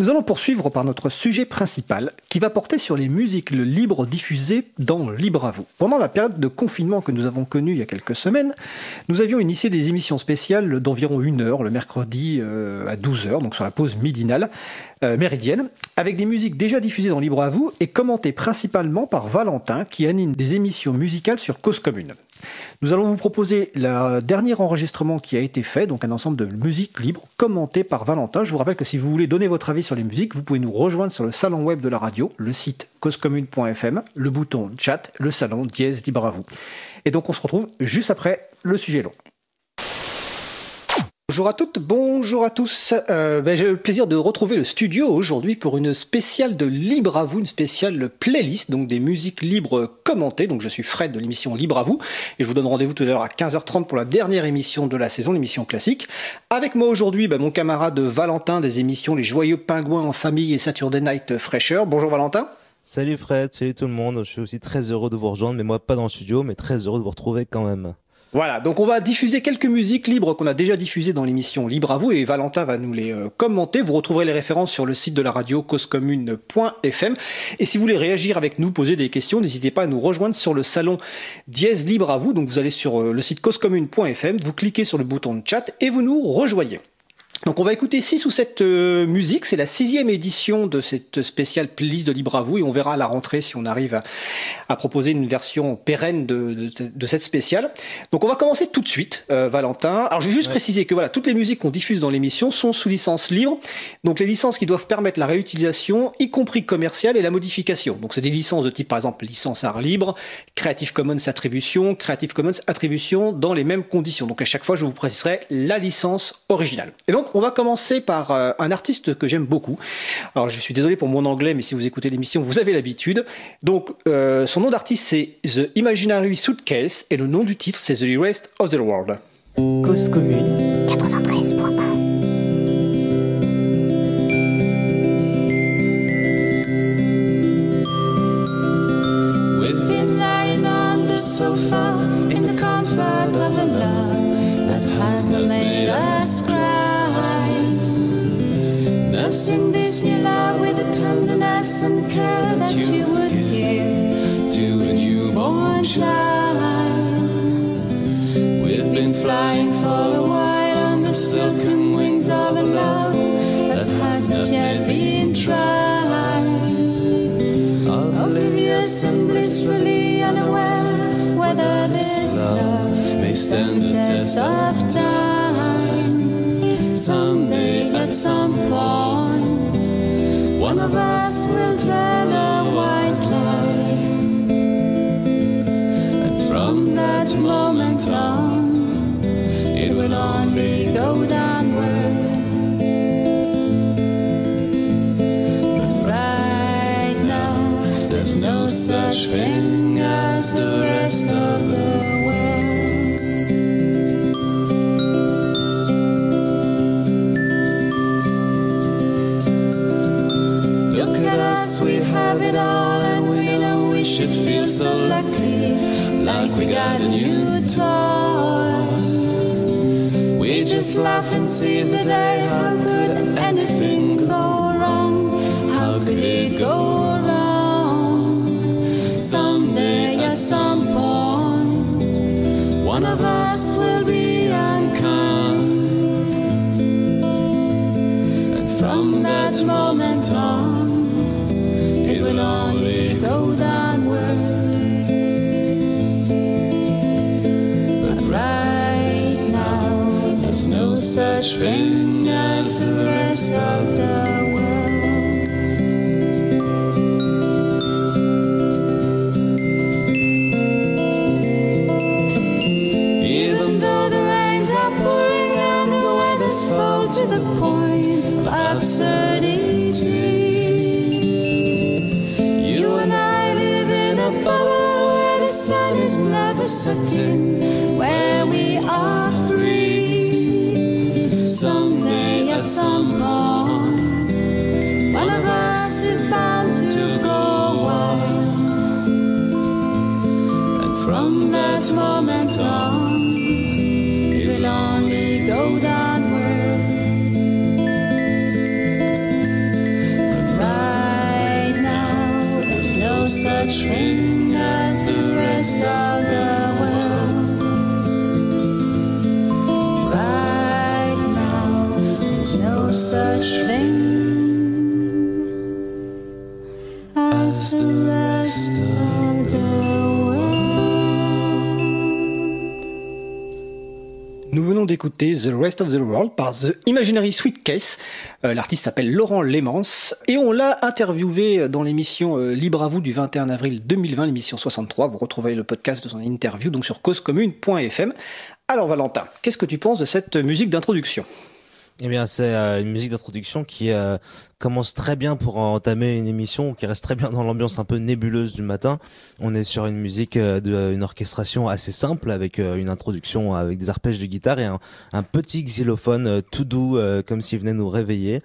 Nous allons poursuivre par notre sujet principal qui va porter sur les musiques libres diffusées dans Libre à vous. Pendant la période de confinement que nous avons connue il y a quelques semaines, nous avions initié des émissions spéciales d'environ une heure le mercredi euh, à 12h, donc sur la pause midinale euh, méridienne, avec des musiques déjà diffusées dans Libre à vous et commentées principalement par Valentin qui anime des émissions musicales sur Cause Commune. Nous allons vous proposer le dernier enregistrement qui a été fait, donc un ensemble de musiques libres commentées par Valentin. Je vous rappelle que si vous voulez donner votre avis sur les musiques, vous pouvez nous rejoindre sur le salon web de la radio, le site causecommune.fm, le bouton chat, le salon dièse libre à vous. Et donc on se retrouve juste après le sujet long. Bonjour à toutes, bonjour à tous. Euh, ben, J'ai le plaisir de retrouver le studio aujourd'hui pour une spéciale de Libre à vous, une spéciale playlist, donc des musiques libres commentées. Donc je suis Fred de l'émission Libre à vous et je vous donne rendez-vous tout à l'heure à 15h30 pour la dernière émission de la saison, l'émission classique. Avec moi aujourd'hui, ben, mon camarade Valentin des émissions Les Joyeux Pingouins en famille et Saturday Night Fresher. Bonjour Valentin. Salut Fred, salut tout le monde. Je suis aussi très heureux de vous rejoindre, mais moi pas dans le studio, mais très heureux de vous retrouver quand même. Voilà, donc on va diffuser quelques musiques libres qu'on a déjà diffusées dans l'émission Libre à vous et Valentin va nous les euh, commenter. Vous retrouverez les références sur le site de la radio causecommune.fm. Et si vous voulez réagir avec nous, poser des questions, n'hésitez pas à nous rejoindre sur le salon Dièse Libre à vous. Donc vous allez sur euh, le site causecommune.fm, vous cliquez sur le bouton de chat et vous nous rejoignez. Donc on va écouter six ou sept euh, musiques, c'est la sixième édition de cette spéciale playlist de Libre à vous et on verra à la rentrée si on arrive à, à proposer une version pérenne de, de, de, cette spéciale. Donc on va commencer tout de suite, euh, Valentin. Alors je vais juste ouais. préciser que voilà, toutes les musiques qu'on diffuse dans l'émission sont sous licence libre, donc les licences qui doivent permettre la réutilisation, y compris commerciale et la modification. Donc c'est des licences de type par exemple licence art libre, Creative Commons attribution, Creative Commons attribution dans les mêmes conditions. Donc à chaque fois je vous préciserai la licence originale. Et donc on va commencer par euh, un artiste que j'aime beaucoup. Alors je suis désolé pour mon anglais, mais si vous écoutez l'émission, vous avez l'habitude. Donc euh, son nom d'artiste c'est The Imaginary Suitcase et le nom du titre c'est The Rest of the World. Stand the test of time. Someday, at some point, one of us will tread a white line. And from that moment on, it will only go downward. But right now, there's no such thing as the so lucky, like we got a new toy. We just laugh and seize the day. How could anything go wrong? How could it go wrong? Someday, at some point, one of us such thing d'écouter The Rest of the World par The Imaginary Sweet Case. Euh, L'artiste s'appelle Laurent Lémence et on l'a interviewé dans l'émission euh, Libre à vous du 21 avril 2020, l'émission 63. Vous retrouverez le podcast de son interview donc sur causecommune.fm. Alors Valentin, qu'est-ce que tu penses de cette musique d'introduction? Eh bien, c'est euh, une musique d'introduction qui euh, commence très bien pour entamer une émission, qui reste très bien dans l'ambiance un peu nébuleuse du matin. On est sur une musique euh, de une orchestration assez simple avec euh, une introduction avec des arpèges de guitare et un, un petit xylophone euh, tout doux euh, comme s'il venait nous réveiller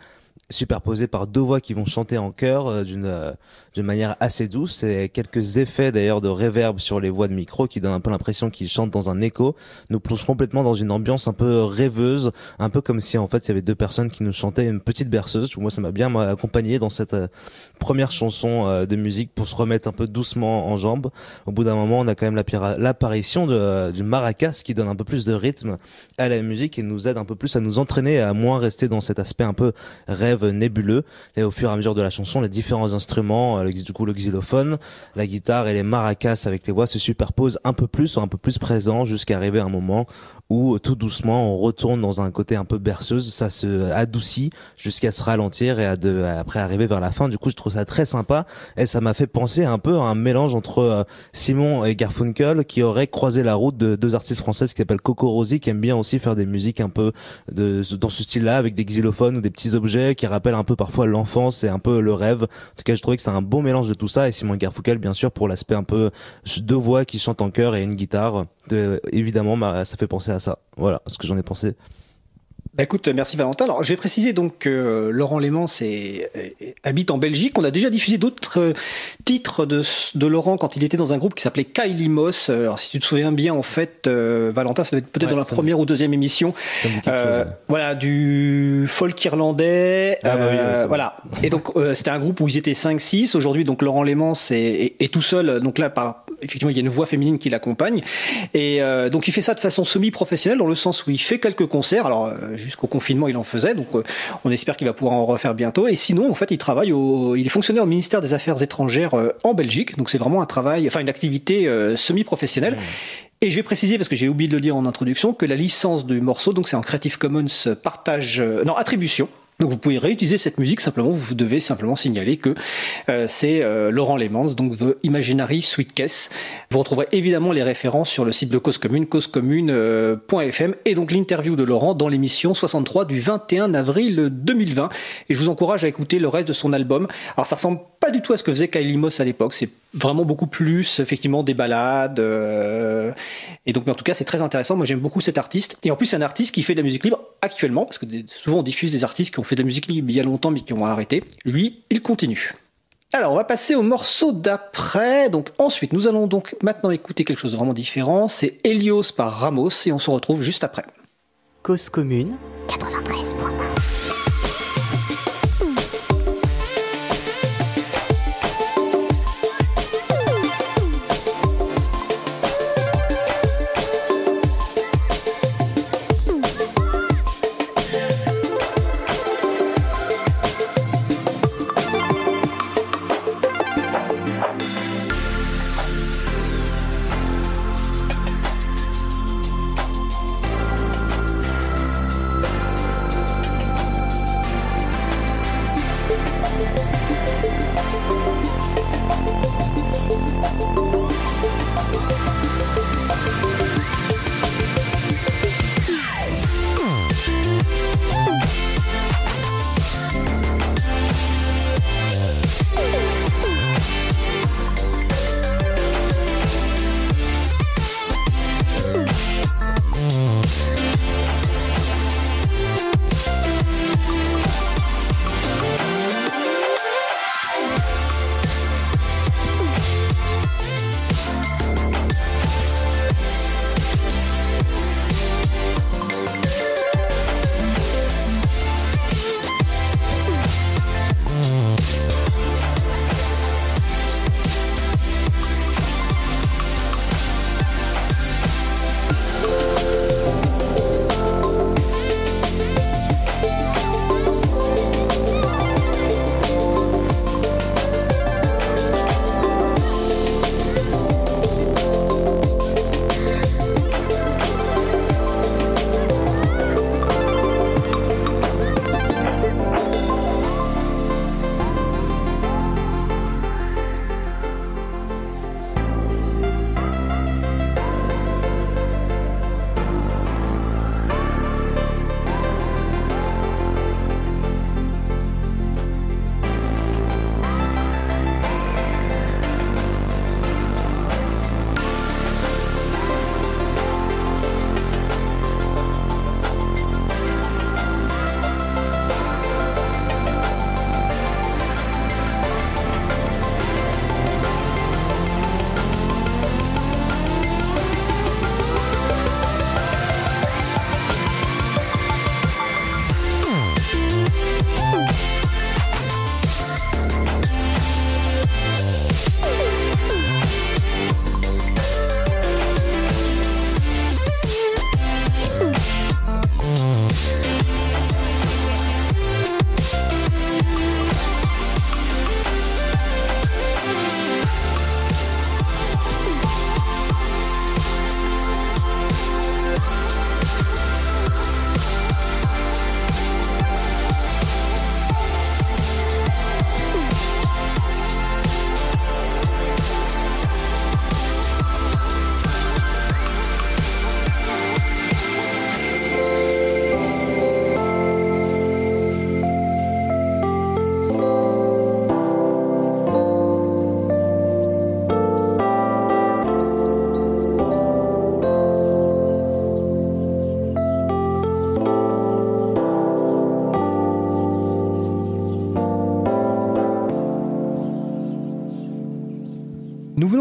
superposé par deux voix qui vont chanter en chœur euh, d'une euh, d'une manière assez douce et quelques effets d'ailleurs de réverb sur les voix de micro qui donnent un peu l'impression qu'ils chantent dans un écho. Nous plonge complètement dans une ambiance un peu rêveuse un peu comme si en fait il y avait deux personnes qui nous chantaient une petite berceuse. Moi ça m'a bien accompagné dans cette euh, première chanson de musique pour se remettre un peu doucement en jambes. Au bout d'un moment on a quand même l'apparition euh, du maracas qui donne un peu plus de rythme à la musique et nous aide un peu plus à nous entraîner à moins rester dans cet aspect un peu rêve nébuleux. Et au fur et à mesure de la chanson les différents instruments euh, du coup le xylophone la guitare et les maracas avec les voix se superposent un peu plus sont un peu plus présents jusqu'à arriver à un moment où euh, tout doucement on retourne dans un côté un peu berceuse ça se adoucit jusqu'à se ralentir et à de, après arriver vers la fin du coup je trouve ça très sympa et ça m'a fait penser un peu à un mélange entre euh, Simon et Garfunkel qui auraient croisé la route de deux artistes françaises qui s'appellent Coco Rosie qui aiment bien aussi faire des musiques un peu de, dans ce style-là avec des xylophones ou des petits objets qui rappellent un peu parfois l'enfance et un peu le rêve. En tout cas, je trouvais que c'est un bon mélange de tout ça et Simon Garfunkel bien sûr pour l'aspect un peu deux voix qui chantent en chœur et une guitare. De, évidemment, bah, ça fait penser à ça. Voilà ce que j'en ai pensé. Bah écoute, merci Valentin. Alors, je vais préciser donc que euh, Laurent est- est- habite en Belgique. On a déjà diffusé d'autres euh, titres de, de Laurent quand il était dans un groupe qui s'appelait Kylie Moss. Euh, Alors, si tu te souviens bien, en fait, euh, Valentin, ça doit être peut-être Ouais, dans la première ou deuxième émission. Ça me dit quelque Euh, chose. ouais. Voilà, du folk irlandais. Ah bah oui, euh, bon. voilà. Et donc, euh, c'était un groupe où ils étaient 5-6. Aujourd'hui, donc, Laurent est, est- est tout seul. Donc là, par, effectivement, il y a une voix féminine qui l'accompagne. Et euh, donc, il fait ça de façon semi-professionnelle, dans le sens où il fait quelques concerts. Alors, euh, jusqu'au confinement, il en faisait. Donc, euh, on espère qu'il va pouvoir en refaire bientôt. Et sinon, en fait, il travaille au, il est fonctionnaire au ministère des Affaires étrangères en Belgique. Donc, c'est vraiment un travail, enfin, une activité semi-professionnelle. Et je vais préciser, parce que j'ai oublié de le dire en introduction, que la licence du morceau, donc c'est en Creative Commons partage, non, attribution. Donc vous pouvez réutiliser cette musique, simplement vous devez simplement signaler que euh, c'est euh, Laurent Lemans, donc The Imaginary Sweetcase. Vous retrouverez évidemment les références sur le site de Cause Commune, causecommune.fm, et donc l'interview de Laurent dans l'émission 63 du 21 avril 2020. Et je vous encourage à écouter le reste de son album. Alors ça ressemble pas du tout à ce que faisait Kylie à l'époque, c'est vraiment beaucoup plus effectivement des balades euh, et donc mais en tout cas c'est très intéressant. Moi j'aime beaucoup cet artiste. Et en plus c'est un artiste qui fait de la musique libre actuellement parce que des- souvent on diffuse des artistes qui ont fait de la musique libre il y a longtemps mais qui ont arrêté. Lui il continue. Alors on va passer au morceau d'après. Donc ensuite nous allons donc maintenant écouter quelque chose de vraiment différent. C'est Helios par Ramos et on se retrouve juste après. Cause commune. 93.1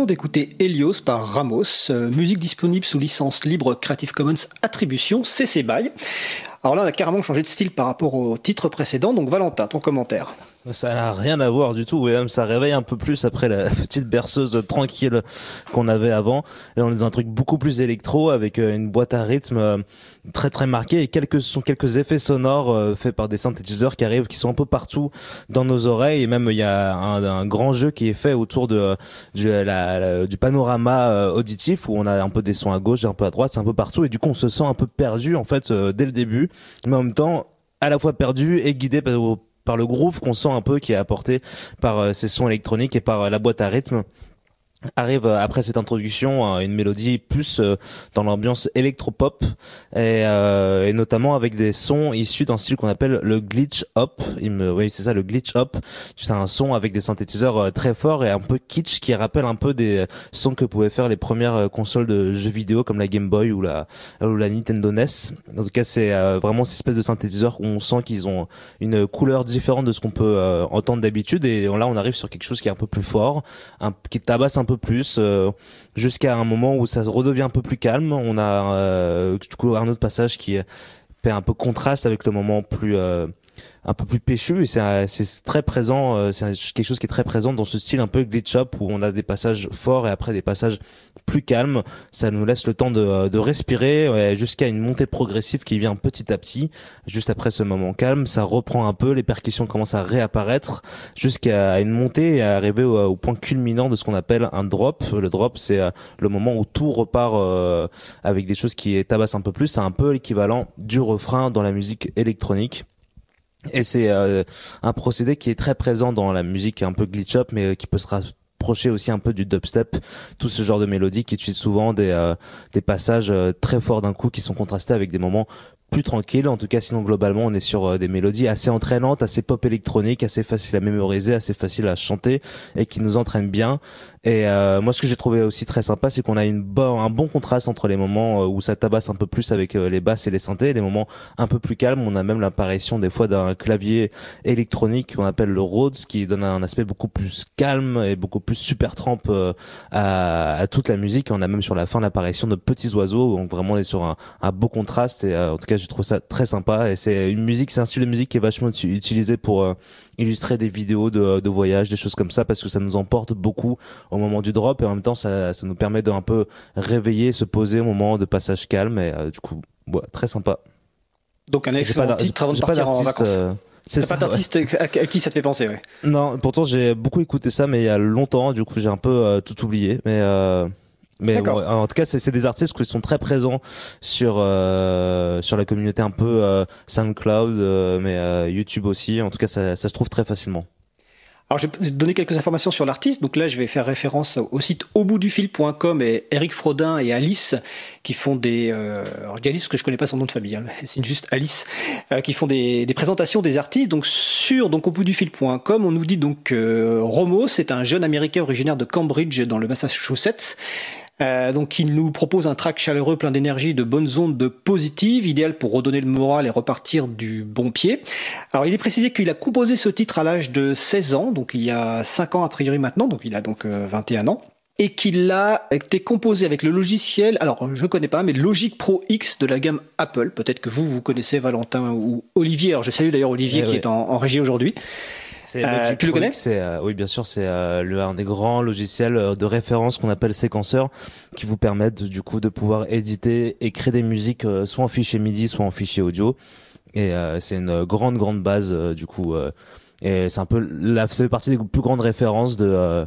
d'écouter Helios par Ramos, euh, musique disponible sous licence libre Creative Commons Attribution CC BY. Alors là, on a carrément changé de style par rapport au titre précédent, donc Valentin, ton commentaire. Ça n'a rien à voir du tout, oui, même ça réveille un peu plus après la petite berceuse tranquille qu'on avait avant. Là, on est dans un truc beaucoup plus électro avec euh, une boîte à rythme euh, très très marquée. Et quelques sont quelques effets sonores euh, faits par des synthétiseurs qui arrivent, qui sont un peu partout dans nos oreilles. Et même il y a un, grand jeu qui est fait autour de du, la, du panorama auditif où on a un peu des sons à gauche, et un peu à droite, c'est un peu partout. Et du coup on se sent un peu perdu en fait dès le début, mais en même temps à la fois perdu et guidé par par le groove qu'on sent un peu qui est apporté par euh, ces sons électroniques et par euh, la boîte à rythme arrive euh, après cette introduction une mélodie plus euh, dans l'ambiance électropop et, euh, et notamment avec des sons issus d'un style qu'on appelle le glitch hop. Oui, c'est ça, le glitch hop. C'est un son avec des synthétiseurs très forts et un peu kitsch qui rappelle un peu des sons que pouvaient faire les premières consoles de jeux vidéo comme la Game Boy ou la ou la Nintendo NES. En tout cas, c'est vraiment cette espèce de synthétiseurs où on sent qu'ils ont une couleur différente de ce qu'on peut entendre d'habitude et là on arrive sur quelque chose qui est un peu plus fort, un, qui tabasse un peu plus euh, jusqu'à un moment où ça redevient un peu plus calme. On a euh, du coup un autre passage qui fait un peu contraste avec le moment plus euh, un peu plus péchu et c'est très présent c'est quelque chose qui est très présent dans ce style un peu glitch up où on a des passages forts et après des passages plus calmes ça nous laisse le temps de, de respirer jusqu'à une montée progressive qui vient petit à petit juste après ce moment calme. Ça reprend un peu les percussions commencent à réapparaître jusqu'à une montée et à arriver au, point culminant de ce qu'on appelle un drop. Le drop c'est euh, le moment où tout repart euh, avec des choses qui tabassent un peu plus. C'est un peu l'équivalent du refrain dans la musique électronique. Et c'est euh, un procédé qui est très présent dans la musique un peu glitch up, mais euh, qui peut se rapprocher aussi un peu du dubstep, tout ce genre de mélodie qui utilise souvent des, euh, passages très forts d'un coup qui sont contrastés avec des moments plus tranquilles. En tout cas, sinon globalement, on est sur des mélodies assez entraînantes, assez pop électronique, assez facile à mémoriser, assez facile à chanter et qui nous entraînent bien. Et euh, moi, ce que j'ai trouvé aussi très sympa, c'est qu'on a une bon, un bon contraste entre les moments euh, où ça tabasse un peu plus avec euh, les basses et les synthés, et les moments un peu plus calmes. On a même l'apparition des fois d'un clavier électronique qu'on appelle le Rhodes, qui donne un aspect beaucoup plus calme et beaucoup plus super trempe à, à, toute la musique. on a même sur la fin l'apparition de petits oiseaux. Donc vraiment, on est sur un, un beau contraste. Et en tout cas, je trouve ça très sympa. Et c'est une musique, c'est un style de musique qui est vachement utilisé pour illustrer des vidéos de, de voyage, des choses comme ça, parce que ça nous emporte beaucoup au moment du drop et en même temps ça, ça nous permet de un peu réveiller, se poser au moment de passage calme et euh, du coup ouais, très sympa. Donc un excellent titre avant de partir en vacances. Euh, c'est pas d'artiste à qui ça te fait penser, ouais. Non, pourtant j'ai beaucoup écouté ça, mais il y a longtemps, du coup j'ai un peu euh, tout oublié. Mais mais en tout cas, c'est des artistes qui sont très présents sur sur la communauté un peu SoundCloud, mais YouTube aussi. En tout cas, ça, ça se trouve très facilement. Alors, je vais donner quelques informations sur l'artiste. Donc là, je vais faire référence au site auboutdufil.com et Eric Frodin et Alice qui font des. Euh, alors, je dis Alice parce que je connais pas son nom de famille, hein, c'est juste Alice, euh, qui font des, des, présentations des artistes. Donc, sur donc, auboutdufil.com, on nous dit donc euh, Romo, c'est un jeune américain originaire de Cambridge dans le Massachusetts. Euh, donc il nous propose un track chaleureux plein d'énergie, de bonnes ondes de positive, idéal pour redonner le moral et repartir du bon pied. Alors il est précisé qu'il a composé ce titre à l'âge de 16 ans, donc il y a 5 ans a priori maintenant, donc il a donc 21 euh, ans et qu'il a été composé avec le logiciel, alors je ne connais pas, mais Logic Pro X de la gamme Apple. Peut-être que vous, vous connaissez Valentin ou Olivier. Alors je salue d'ailleurs Olivier eh qui est en, en régie aujourd'hui. Euh, tu le connais? C'est euh, oui, bien sûr, c'est euh, le un des grands logiciels de référence qu'on appelle séquenceur, qui vous permettent du coup de pouvoir éditer et créer des musiques soit en fichier MIDI, soit en fichier audio. Et c'est une grande grande base du coup. et c'est un peu la, ça fait partie des plus grandes références de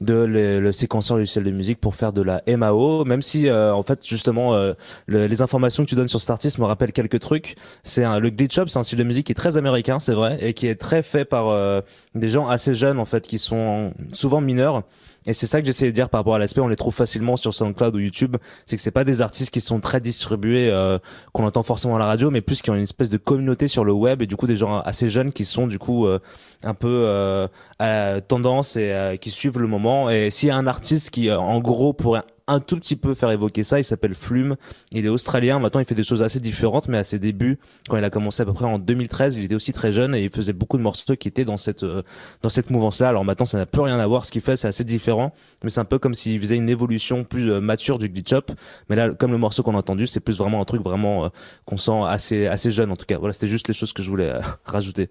de le, le, séquenceur logiciel de musique pour faire de la MAO, même si euh, en fait justement euh, les informations que tu donnes sur cet artiste me rappellent quelques trucs. C'est le glitch up, c'est un style de musique qui est très américain, c'est vrai, et qui est très fait par euh, des gens assez jeunes en fait, qui sont souvent mineurs et c'est ça que j'essayais de dire par rapport à l'aspect, on les trouve facilement sur SoundCloud ou YouTube, c'est que c'est pas des artistes qui sont très distribués, euh, qu'on entend forcément à la radio, mais plus qui ont une espèce de communauté sur le web et du coup des gens assez jeunes qui sont du coup euh, un peu euh, à tendance et qui suivent le moment. Et s'il y a un artiste qui, en gros, pourrait un tout petit peu faire évoquer ça. Il s'appelle Flume. Il est australien. Maintenant, il fait des choses assez différentes, mais à ses débuts, quand il a commencé à peu près en 2013, il était aussi très jeune et il faisait beaucoup de morceaux qui étaient dans cette euh, dans cette mouvance-là. Alors maintenant, ça n'a plus rien à voir. Ce qu'il fait, c'est assez différent, mais c'est un peu comme s'il faisait une évolution plus euh, mature du glitch up. Mais là, comme le morceau qu'on a entendu, c'est plus vraiment un truc vraiment qu'on sent assez assez jeune en tout cas. Voilà, c'était juste les choses que je voulais rajouter.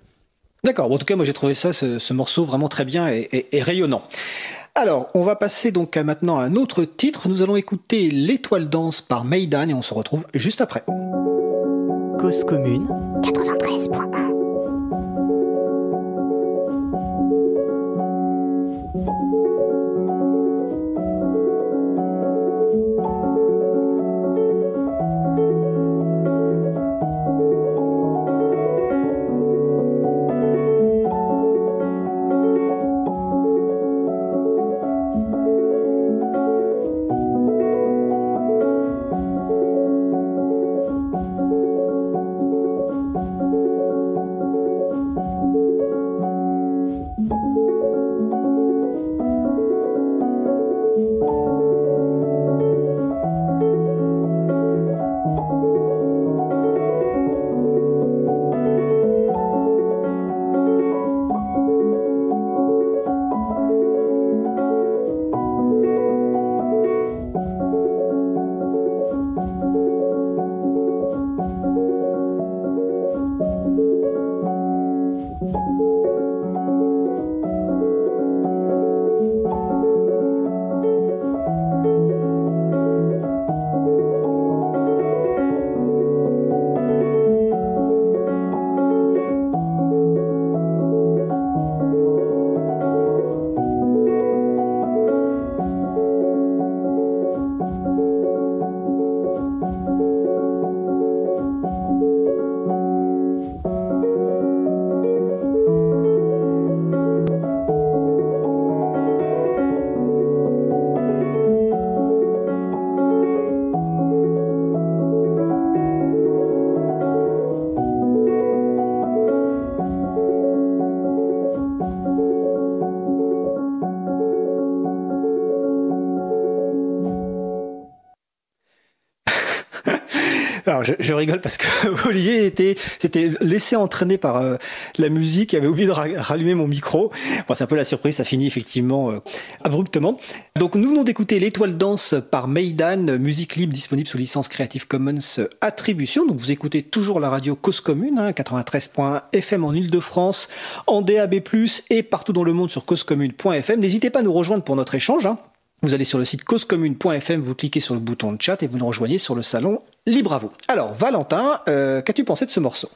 D'accord. en tout cas, moi j'ai trouvé ça, ce, morceau vraiment très bien et, rayonnant. Alors, on va passer donc maintenant à un autre titre. Nous allons écouter L'étoile danse par Maidan et on se retrouve juste après. Cause commune 93.1 je, rigole parce que Olivier était s'était laissé entraîner par euh, la musique, il avait oublié de rallumer mon micro. Bon, c'est un peu la surprise, ça finit effectivement euh, abruptement. Donc nous venons d'écouter l'étoile danse par Maidan, musique libre disponible sous licence Creative Commons Attribution. Donc vous écoutez toujours la radio Cause Commune, hein, 93.fm en Ile-de-France, en DAB+, et partout dans le monde sur causecommune.fm. N'hésitez pas à nous rejoindre pour notre échange. Hein. Vous allez sur le site causecommune.fm, vous cliquez sur le bouton de chat et vous nous rejoignez sur le salon Libre à vous. Alors, Valentin, euh, qu'as-tu pensé de ce morceau?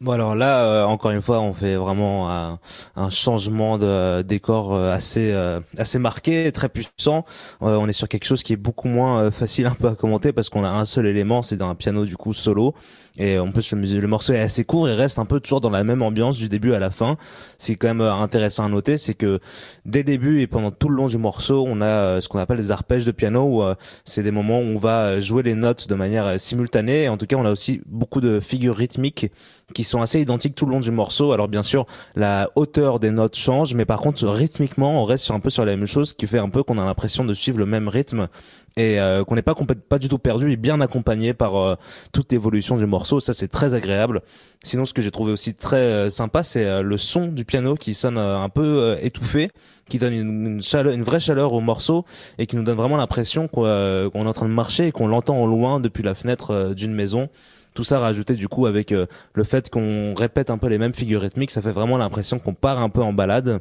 Bon alors là, euh, encore une fois, on fait vraiment un, un changement de décor euh, assez assez marqué, très puissant. on est sur quelque chose qui est beaucoup moins facile un peu à commenter parce qu'on a un seul élément, c'est un piano du coup solo. Et en plus, le, morceau est assez court, il reste un peu toujours dans la même ambiance du début à la fin. C'est quand même euh, intéressant à noter, c'est que dès le début et pendant tout le long du morceau, on a euh, ce qu'on appelle des arpèges de piano, où euh, c'est des moments où on va jouer les notes de manière simultanée. Et en tout cas, on a aussi beaucoup de figures rythmiques qui sont assez identiques tout le long du morceau. Alors bien sûr, la hauteur des notes change, mais par contre, rythmiquement, on reste un peu sur la même chose, ce qui fait un peu qu'on a l'impression de suivre le même rythme et euh, qu'on n'est pas pas du tout perdu et bien accompagné par euh, toute l'évolution du morceau. Ça, c'est très agréable. Sinon, ce que j'ai trouvé aussi très euh, sympa, c'est le son du piano qui sonne un peu étouffé, qui donne une, chaleur, une vraie chaleur au morceau et qui nous donne vraiment l'impression qu'on est en train de marcher et qu'on l'entend au loin depuis la fenêtre d'une maison. Tout ça rajouté du coup avec le fait qu'on répète un peu les mêmes figures rythmiques, ça fait vraiment l'impression qu'on part un peu en balade.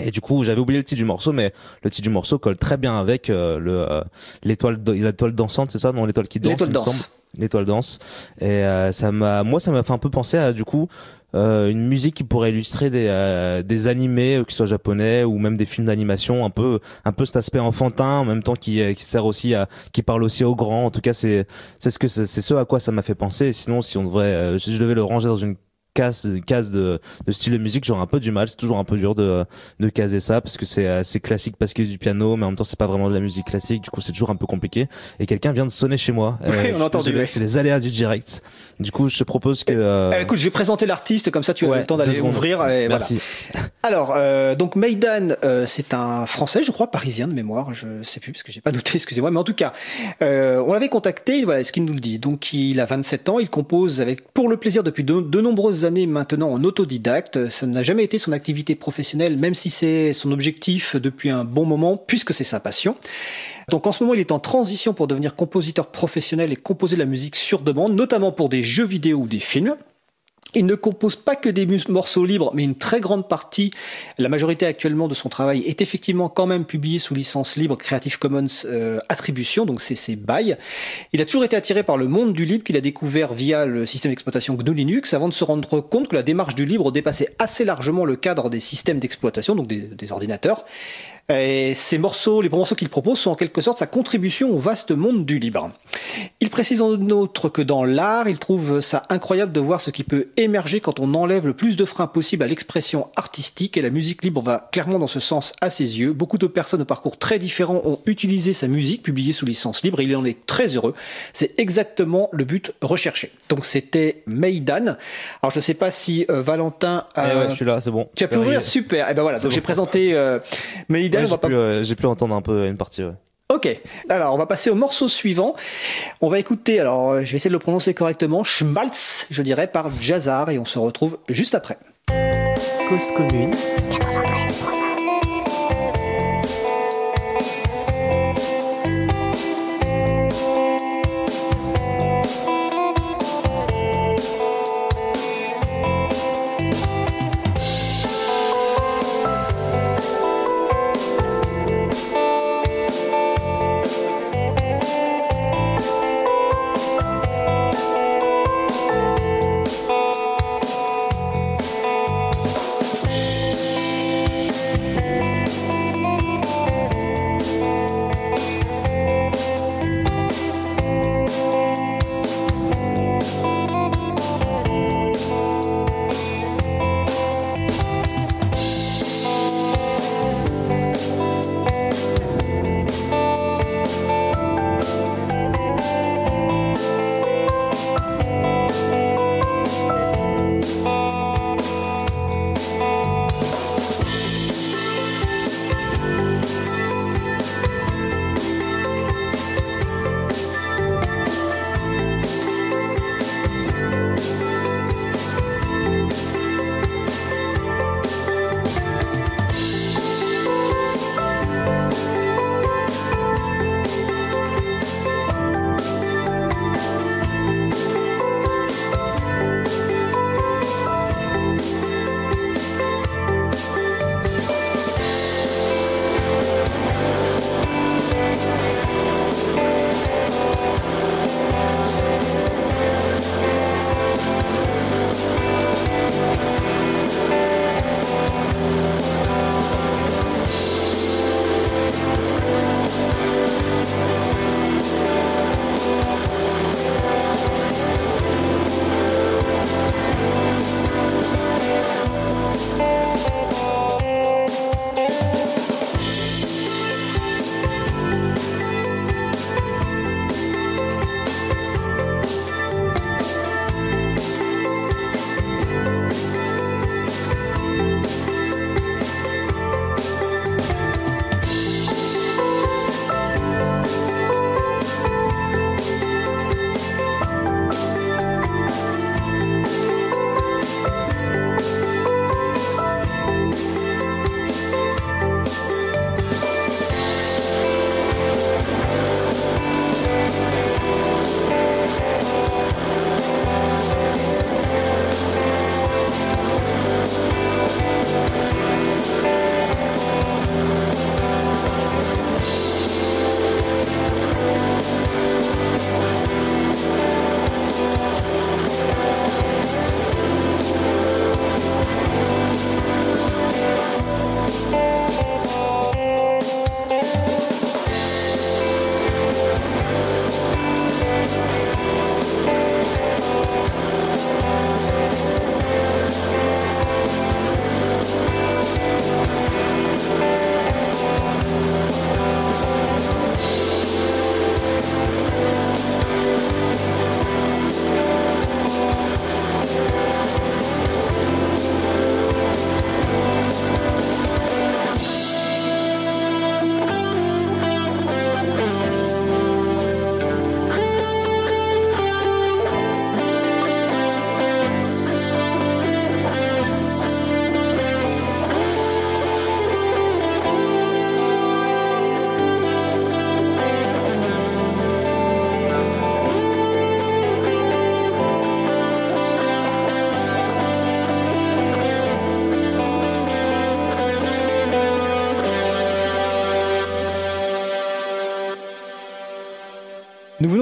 Et du coup, j'avais oublié le titre du morceau, mais le titre du morceau colle très bien avec euh, le euh, l'étoile l'étoile dansante, c'est ça, non l'étoile qui danse, l'étoile danse. L'étoile danse. Et euh, ça m'a, moi, ça m'a fait un peu penser à du coup une musique qui pourrait illustrer des des animés, que ce soit japonais ou même des films d'animation, un peu un peu cet aspect enfantin, en même temps qui qui sert aussi à qui parle aussi aux grands. En tout cas, c'est c'est ce que c'est ce à quoi ça m'a fait penser. sinon, si on devrait, je devais le ranger dans une case case de, de style de musique j'aurais un peu du mal c'est toujours un peu dur de de caser ça parce que c'est assez classique parce qu'il y a du piano mais en même temps c'est pas vraiment de la musique classique du coup c'est toujours un peu compliqué et quelqu'un vient de sonner chez moi Oui, on du désolé, bruit. c'est les aléas du direct du coup je te propose que euh, Eh, écoute, je vais présenter l'artiste, comme ça tu as ouais, le temps d'aller ouvrir. Et voilà. merci Alors, euh, donc Maïdan, euh, c'est un Français, je crois, parisien de mémoire, je sais plus parce que j'ai pas noté, excusez-moi, mais en tout cas, euh, on l'avait contacté, voilà ce qu'il nous le dit. Donc, il a 27 ans, il compose avec pour le plaisir depuis de, de nombreuses années maintenant en autodidacte. Ça n'a jamais été son activité professionnelle, même si c'est son objectif depuis un bon moment, puisque c'est sa passion. Donc en ce moment, il est en transition pour devenir compositeur professionnel et composer de la musique sur demande, notamment pour des jeux vidéo ou des films. Il ne compose pas que des morceaux libres, mais une très grande partie, la majorité actuellement de son travail est effectivement quand même publié sous licence libre Creative Commons euh, Attribution, donc c'est bails. Il a toujours été attiré par le monde du libre qu'il a découvert via le système d'exploitation GNU Linux avant de se rendre compte que la démarche du libre dépassait assez largement le cadre des systèmes d'exploitation, donc des ordinateurs. Et ces morceaux, les morceaux qu'il propose sont en quelque sorte sa contribution au vaste monde du libre. Il précise en outre que dans l'art, il trouve ça incroyable de voir ce qui peut émerger quand on enlève le plus de freins possible à l'expression artistique et la musique libre va clairement dans ce sens à ses yeux. Beaucoup de personnes au parcours très différents ont utilisé sa musique publiée sous licence libre et il en est très heureux. C'est exactement le but recherché. Donc c'était Maïdan. Alors je ne sais pas si euh, Valentin a... Eh ouais, je suis là c'est bon Tu as pu ouvrir? Super. Et ben voilà. Donc bon. j'ai présenté euh. Ouais, on va j'ai pas pu, euh, j'ai pu entendre un peu une partie ouais. Ok, alors on va passer au morceau suivant. On va écouter, alors euh, je vais essayer de le prononcer correctement, Schmaltz, je dirais, par Jazzar, et on se retrouve juste après. Cause commune 93.1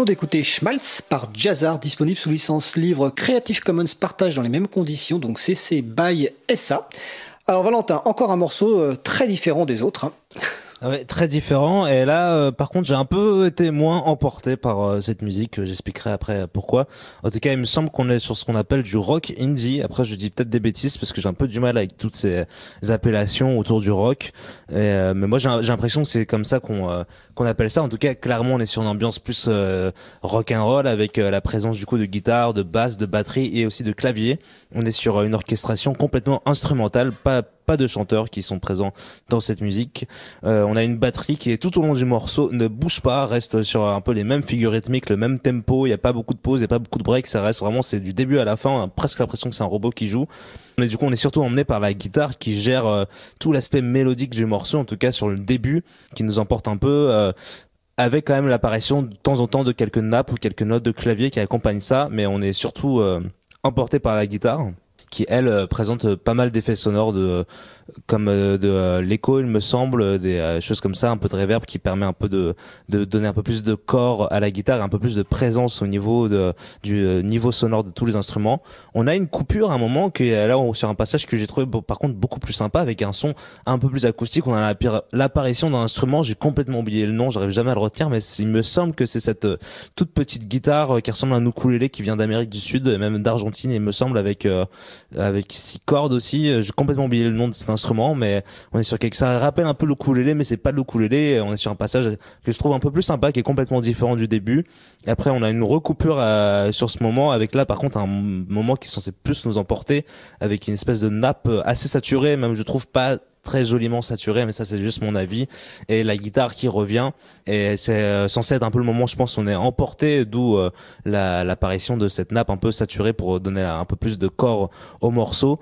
d'écouter Schmaltz par Jazzar, disponible sous licence livre Creative Commons partage dans les mêmes conditions, donc CC by SA. Alors Valentin, encore un morceau euh, très différent des autres. Ah ouais, très différent. Et là, euh, par contre, j'ai un peu été moins emporté par euh, cette musique. J'expliquerai après pourquoi. En tout cas, il me semble qu'on est sur ce qu'on appelle du rock indie. Après, je dis peut-être des bêtises parce que j'ai un peu du mal avec toutes ces appellations autour du rock. Et, euh, mais moi, j'ai l'impression que c'est comme ça qu'on euh, qu'on appelle ça. En tout cas, clairement, on est sur une ambiance plus euh, rock and roll avec euh, la présence du coup de guitare, de basse, de batterie et aussi de clavier. On est sur une orchestration complètement instrumentale, pas pas de chanteurs qui sont présents dans cette musique. Euh, on a une batterie qui est tout au long du morceau ne bouge pas, reste sur un peu les mêmes figures rythmiques, le même tempo. Il y a pas beaucoup de pauses, il y a pas beaucoup de breaks. Ça reste vraiment c'est du début à la fin. On a presque l'impression que c'est un robot qui joue. Mais du coup, on est surtout emmené par la guitare qui gère euh, tout l'aspect mélodique du morceau, en tout cas sur le début, qui nous emporte un peu. euh, avec quand même l'apparition de temps en temps de quelques nappes ou quelques notes de clavier qui accompagnent ça, mais on est surtout emporté par la guitare qui elle euh, présente pas mal d'effets sonores de comme euh, de euh, l'écho il me semble euh, des choses comme ça un peu de reverb qui permet un peu de de donner un peu plus de corps à la guitare un peu plus de présence au niveau de du niveau sonore de tous les instruments. On a une coupure à un moment qui est là sur un passage que j'ai trouvé par contre beaucoup plus sympa avec un son un peu plus acoustique. On a l'apparition d'un instrument j'ai complètement oublié le nom j'arrive jamais à le retenir mais il me semble que c'est cette toute petite guitare qui ressemble à un ukulélé qui vient d'Amérique du Sud et même d'Argentine il me semble avec euh, avec six cordes aussi. J'ai complètement oublié le nom de cet instrument mais on est sur quelque ça rappelle un peu le ukulélé mais c'est pas le ukulélé on est sur un passage que je trouve un peu plus sympa qui est complètement différent du début. Et après on a une recoupure euh, sur ce moment avec là par contre un moment qui est censé plus nous emporter avec une espèce de nappe assez saturée même je trouve pas très joliment saturée mais ça c'est juste mon avis. Et la guitare qui revient et c'est euh, censé être un peu le moment je pense on est emporté d'où euh, la- l'apparition de cette nappe un peu saturée pour donner un peu plus de corps au morceau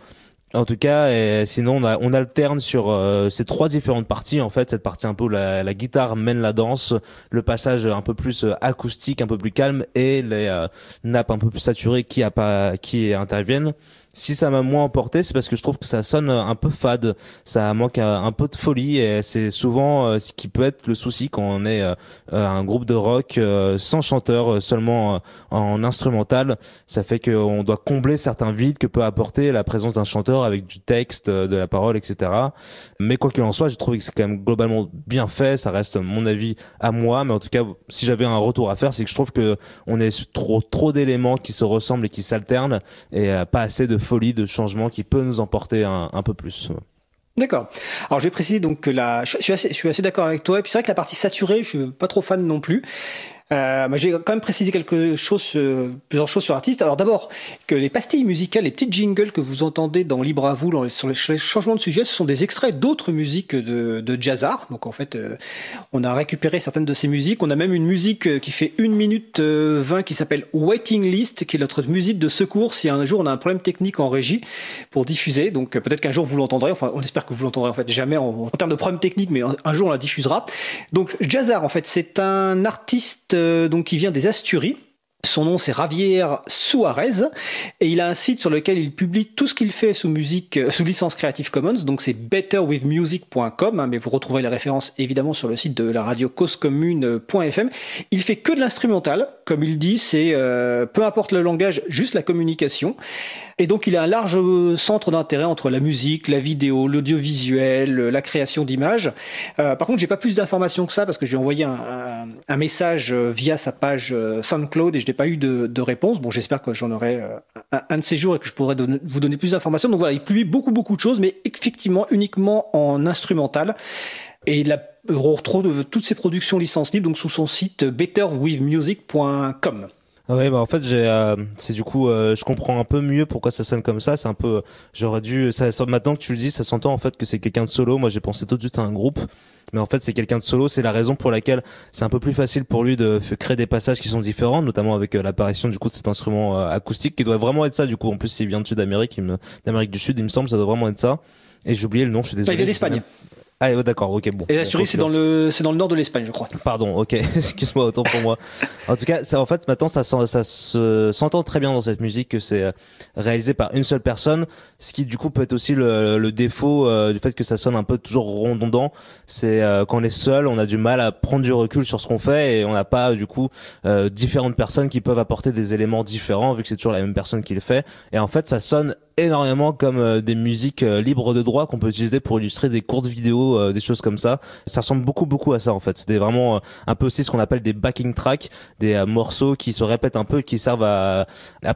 en tout cas, et sinon on, a, on alterne sur euh, ces trois différentes parties. En fait, cette partie un peu où la, la guitare mène la danse, le passage un peu plus euh, acoustique, un peu plus calme, et les euh, nappes un peu plus saturées qui, a pas, qui interviennent. Si ça m'a moins emporté, c'est parce que je trouve que ça sonne un peu fade, ça manque un, peu de folie, et c'est souvent euh, ce qui peut être le souci quand on est euh, euh, un groupe de rock sans chanteur, seulement en instrumental. Ça fait qu'on doit combler certains vides que peut apporter la présence d'un chanteur avec du texte, de la parole, etc. Mais quoi qu'il en soit, j'ai trouvé que c'est quand même globalement bien fait. Ça reste mon avis à moi, mais en tout cas, si j'avais un retour à faire, c'est que je trouve que on est trop trop d'éléments qui se ressemblent et qui s'alternent, et pas assez de folie, de changement qui peut nous emporter un, peu plus. D'accord. Alors je vais préciser donc que la, je suis assez, assez d'accord avec toi. Et puis c'est vrai que la partie saturée, je suis pas trop fan non plus. Euh, j'ai quand même précisé quelque chose, euh, plusieurs choses sur l'artiste. Alors d'abord, que les pastilles musicales, les petites jingles que vous entendez dans Libre à vous, sur les, changements de sujet, ce sont des extraits d'autres musiques de, de Jazzar. Donc en fait, euh, on a récupéré certaines de ces musiques. On a même une musique qui fait 1 minute euh, 20 qui s'appelle Waiting List, qui est notre musique de secours si un jour on a un problème technique en régie pour diffuser. Donc peut-être qu'un jour vous l'entendrez. Enfin, on espère que vous l'entendrez en fait jamais en, termes de problème technique, mais un, un jour on la diffusera. Donc Jazzar, en fait, c'est un artiste donc qui vient des Asturies. Son nom c'est Javier Suarez et il a un site sur lequel il publie tout ce qu'il fait sous musique euh, sous licence Creative Commons donc c'est betterwithmusic.com hein, mais vous retrouverez les références évidemment sur le site de la radio causecommune.fm. Il fait que de l'instrumental comme il dit c'est euh, peu importe le langage juste la communication et donc il a un large euh, centre d'intérêt entre la musique, la vidéo, l'audiovisuel, la création d'images. Par contre, j'ai pas plus d'informations que ça parce que j'ai envoyé un, message via sa page SoundCloud et je n'ai pas eu de, réponse. Bon, j'espère que j'en aurai euh, un, de ces jours et que je pourrai vous donner plus d'informations. Donc voilà, il publie beaucoup beaucoup de choses, mais effectivement uniquement en instrumental. Et il retrouve toutes ses productions licences libres donc sous son site betterwithmusic.com. Ah Ouais, bah en fait, j'ai, euh, c'est du coup, euh, je comprends un peu mieux pourquoi ça sonne comme ça. C'est un peu, j'aurais dû, ça, maintenant que tu le dis, ça s'entend en fait que c'est quelqu'un de solo. Moi, j'ai pensé tout de suite à un groupe, mais en fait, c'est quelqu'un de solo. C'est la raison pour laquelle c'est un peu plus facile pour lui de créer des passages qui sont différents, notamment avec euh, l'apparition du coup de cet instrument euh, acoustique qui doit vraiment être ça. Du coup, en plus, s'il vient de Sud-Amérique, il me- d'Amérique du Sud, il me semble, ça doit vraiment être ça. Et j'ai oublié le nom. Je suis Ça, désolé. il vient d'Espagne. Ah ouais, d'accord, ok, bon. Et l'Asturie, c'est dans le, c'est dans le nord de l'Espagne, je crois. Pardon, ok, excuse-moi, autant pour moi. En tout cas, ça, en fait, maintenant, ça, s'en- ça se s'entend très bien dans cette musique que c'est euh, réalisé par une seule personne, ce qui du coup peut être aussi le, le défaut euh, du fait que ça sonne un peu toujours redondant. C'est euh, quand on est seul, on a du mal à prendre du recul sur ce qu'on fait et on n'a pas du coup euh, différentes personnes qui peuvent apporter des éléments différents vu que c'est toujours la même personne qui le fait. Et en fait, ça sonne énormément comme euh, des musiques libres de droit qu'on peut utiliser pour illustrer des courtes vidéos, euh, des choses comme ça. Ça ressemble beaucoup beaucoup à ça en fait. C'était vraiment euh, un peu aussi ce qu'on appelle des backing tracks, des euh, morceaux qui se répètent un peu qui servent à,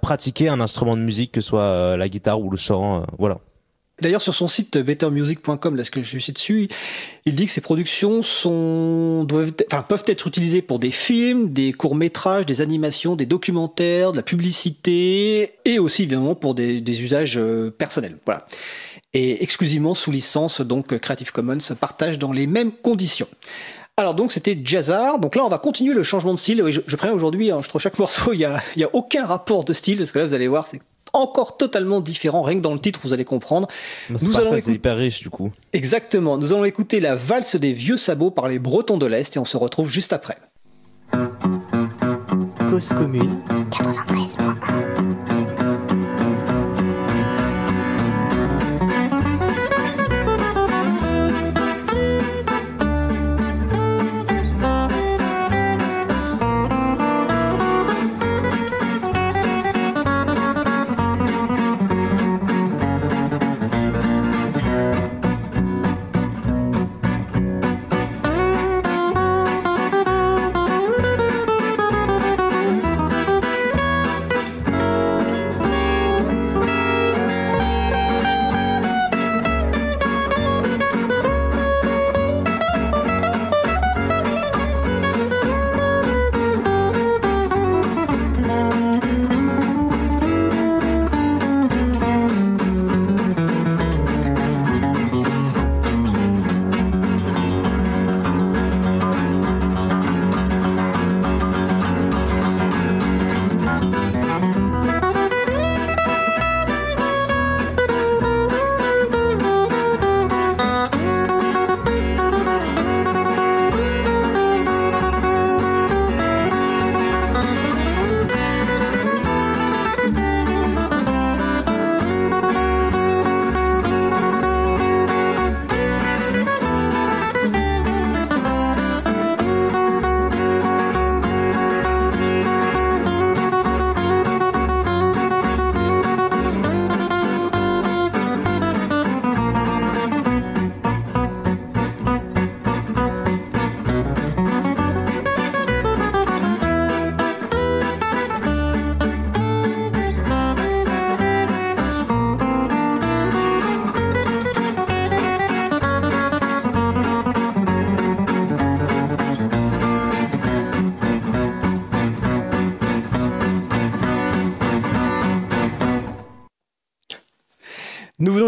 pratiquer un instrument de musique, que ce soit la guitare ou le chant. voilà. D'ailleurs, sur son site bettermusic.com, là, ce que je suis dessus, il dit que ces productions sont, doivent, enfin, peuvent être utilisées pour des films, des courts-métrages, des animations, des documentaires, de la publicité, et aussi, évidemment, pour des, des usages personnels. Voilà et exclusivement sous licence donc Creative Commons partage dans les mêmes conditions. Alors donc c'était Jazzar, donc là on va continuer le changement de style, je, je préviens aujourd'hui, hein, je trouve chaque morceau, il n'y a, y a aucun rapport de style, parce que là vous allez voir c'est encore totalement différent. Rien que dans le titre, vous allez comprendre. Nous allons écouter... hyper riche du coup. Exactement. Nous allons écouter la valse des vieux sabots par les Bretons de l'Est et on se retrouve juste après.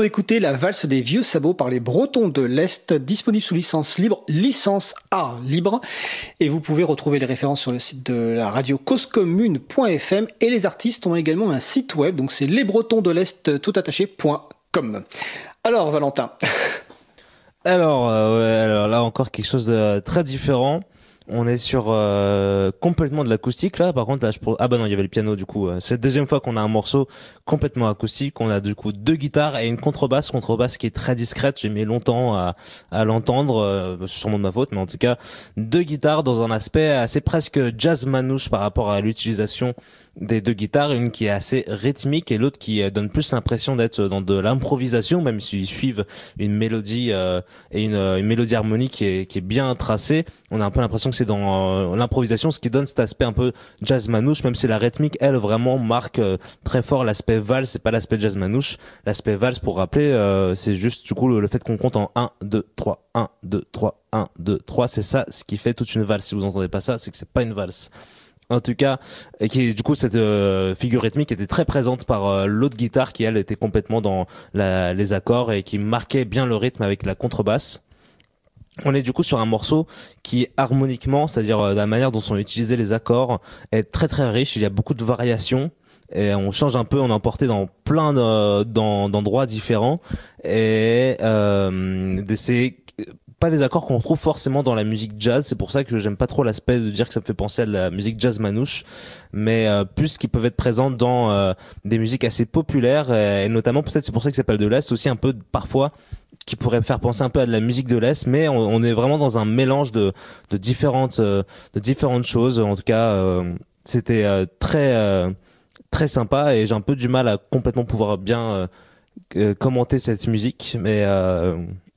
D'écouter la valse des vieux sabots par les Bretons de l'Est, disponible sous licence libre, licence A libre. Et vous pouvez retrouver les références sur le site de la radio causecommune.fm et les artistes ont également un site web, donc c'est lesbretonsdelest tout attaché.com. Alors Valentin, Alors, euh, alors là encore quelque chose de très différent. On est sur euh, complètement de l'acoustique là. Par contre là, je ah bah non, il y avait le piano du coup. euh, C'est la deuxième fois qu'on a un morceau complètement acoustique. On a du coup deux guitares et une contrebasse, contrebasse qui est très discrète. J'ai mis longtemps à, à l'entendre, euh, sûrement de ma faute, mais en tout cas deux guitares dans un aspect assez presque jazz manouche par rapport à l'utilisation des deux guitares, une qui est assez rythmique et l'autre qui euh, donne plus l'impression d'être dans de l'improvisation, même s'ils suivent une mélodie euh, et une, euh, une mélodie harmonique qui est, qui est bien tracée. On a un peu l'impression que c'est dans euh, l'improvisation, ce qui donne cet aspect un peu jazz manouche, même si la rythmique, elle, vraiment marque très fort l'aspect valse, c'est pas l'aspect jazz manouche. L'aspect valse, pour rappeler, c'est juste du coup le, le fait qu'on compte en 1, 2, 3, 1, 2, 3, 1, 2, 3, c'est ça ce qui fait toute une valse. Si vous entendez pas ça, c'est que c'est pas une valse en tout cas, et qui du coup cette euh, figure rythmique était très présente par euh, l'autre guitare qui elle était complètement dans la- les accords et qui marquait bien le rythme avec la contrebasse. On est du coup sur un morceau qui harmoniquement, c'est-à-dire euh, la manière dont sont utilisés les accords, est très très riche. Il y a beaucoup de variations et on change un peu, on est emporté dans plein de- d'endroits différents et euh, c'est pas des accords qu'on trouve forcément dans la musique jazz. C'est pour ça que j'aime pas trop l'aspect de dire que ça me fait penser à la musique jazz manouche, mais euh, plus qui peuvent être présents dans euh, des musiques assez populaires et, notamment peut-être c'est pour ça que ça s'appelle de l'Est aussi un peu parfois qui pourrait faire penser un peu à de la musique de l'Est, mais on, est vraiment dans un mélange de, de différentes de différentes choses. En tout cas, c'était très très sympa et j'ai un peu du mal à complètement pouvoir bien commenter cette musique, mais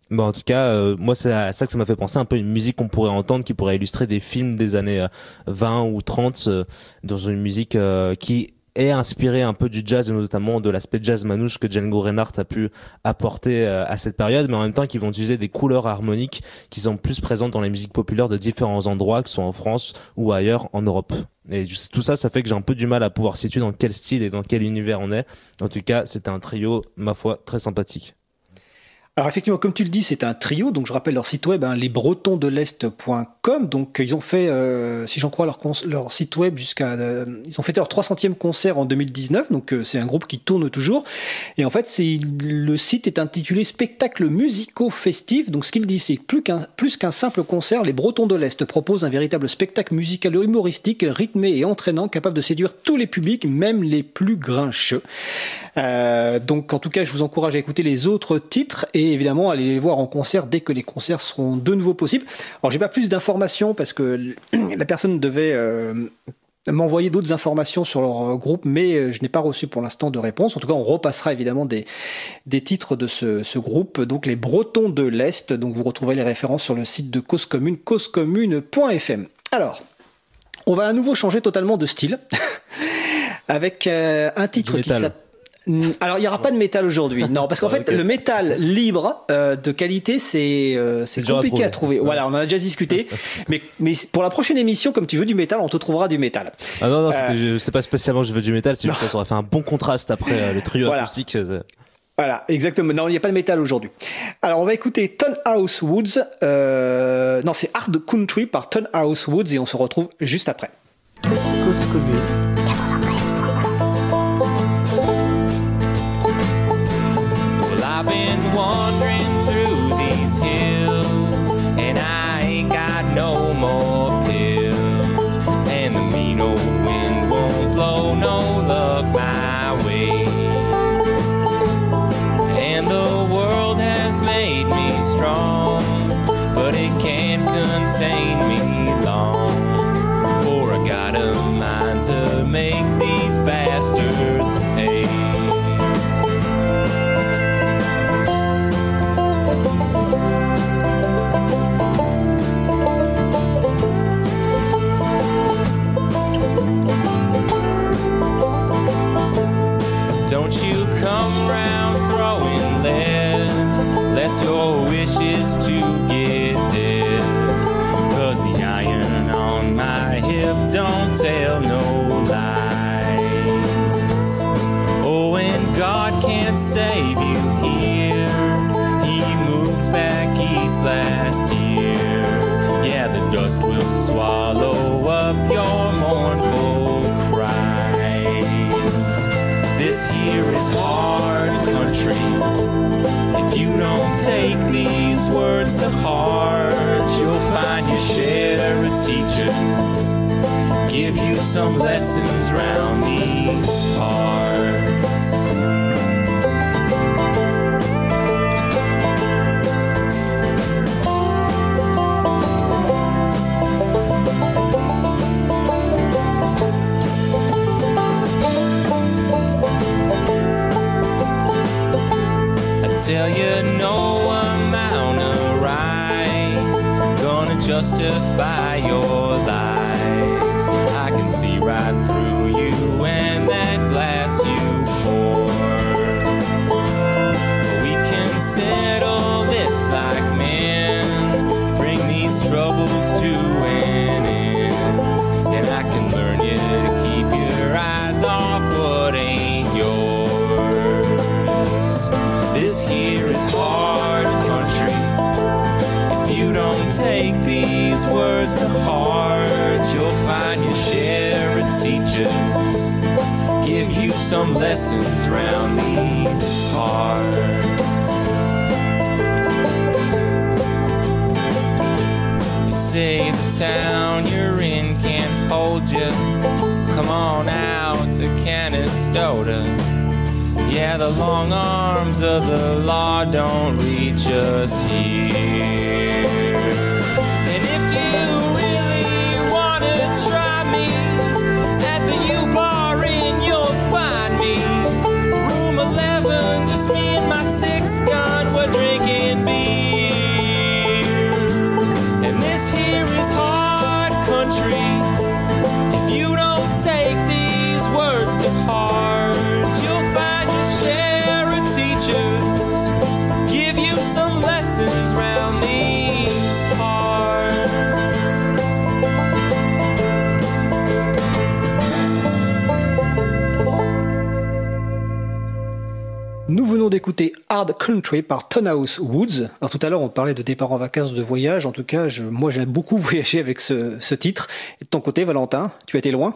Bon, en tout cas, euh, moi, c'est à ça que ça m'a fait penser un peu une musique qu'on pourrait entendre, qui pourrait illustrer des films des années 20 euh, ou 30, euh, dans une musique qui est inspirée un peu du jazz, et notamment de l'aspect jazz manouche que Django Reinhardt a pu apporter à cette période, mais en même temps qui vont utiliser des couleurs harmoniques qui sont plus présentes dans les musiques populaires de différents endroits, que ce soit en France ou ailleurs en Europe. Et tout ça, ça fait que j'ai un peu du mal à pouvoir situer dans quel style et dans quel univers on est. En tout cas, c'était un trio, ma foi, très sympathique. Alors effectivement, comme tu le dis, c'est un trio. Donc je rappelle leur site web, hein, lesbretonsdelest.com. Donc ils ont fait, euh, si j'en crois, leur, leur, site web jusqu'à, euh, ils ont fait leur 300e concert en 2019. Donc euh, c'est un groupe qui tourne toujours. Et en fait, le site est intitulé spectacle musicaux festif. Donc ce qu'il dit, c'est plus qu'un simple concert, les Bretons de l'Est proposent un véritable spectacle musical humoristique, rythmé et entraînant, capable de séduire tous les publics, même les plus grincheux. donc en tout cas, je vous encourage à écouter les autres titres et évidemment aller les voir en concert dès que les concerts seront de nouveau possibles. Alors j'ai pas plus d'informations parce que la personne devait euh, m'envoyer d'autres informations sur leur groupe, mais euh, je n'ai pas reçu pour l'instant de réponse. En tout cas, on repassera évidemment des, des titres de ce, groupe, donc les Bretons de l'Est. Donc vous retrouverez les références sur le site de Cause Commune, causecommune.fm. Alors, on va à nouveau changer totalement de style avec euh, un titre qui s'appelle alors, il n'y aura pas de métal aujourd'hui. Non, parce qu'en fait, le métal libre euh, de qualité, c'est euh, c'est compliqué à trouver. Voilà, on en a déjà discuté. mais, mais pour la prochaine émission, comme tu veux du métal, on te trouvera du métal. Ah non, non, euh, c'est pas spécialement je veux du métal, c'est juste qu'on aurait fait un bon contraste après le trio acoustique. Voilà, exactement. Non, il n'y a pas de métal aujourd'hui. Alors, on va écouter Ton House Woods. non, c'est Hard Country par Ton House Woods et on se retrouve juste après. Cause contain me long. For I got a mind to make these bastards pay. Don't you come round throwing lead, lest your tell no lies. Oh, and God can't save you here. He moved back east last year. Yeah, the dust will swallow up your mournful cries. this year is hard country. If you don't take these words to heart, you'll find your share of teachers give you some lessons round these parts. tell you no amount of right gonna justify your troubles to an end, and I can learn you to keep your eyes off what ain't yours. this here is hard country. If you don't take these words to heart, you'll find your share of teachers give you some lessons round these parts. The town you're in can't hold you. Come on out to Canastota. Yeah, the long arms of the law don't reach us here. This here is hard d'écouter Hard Country par Tonhouse Woods. Alors tout à l'heure on parlait de départ en vacances, de voyage. En tout cas, je, moi j'aime beaucoup voyager avec ce, ce titre. Et de ton côté, Valentin, tu as été loin?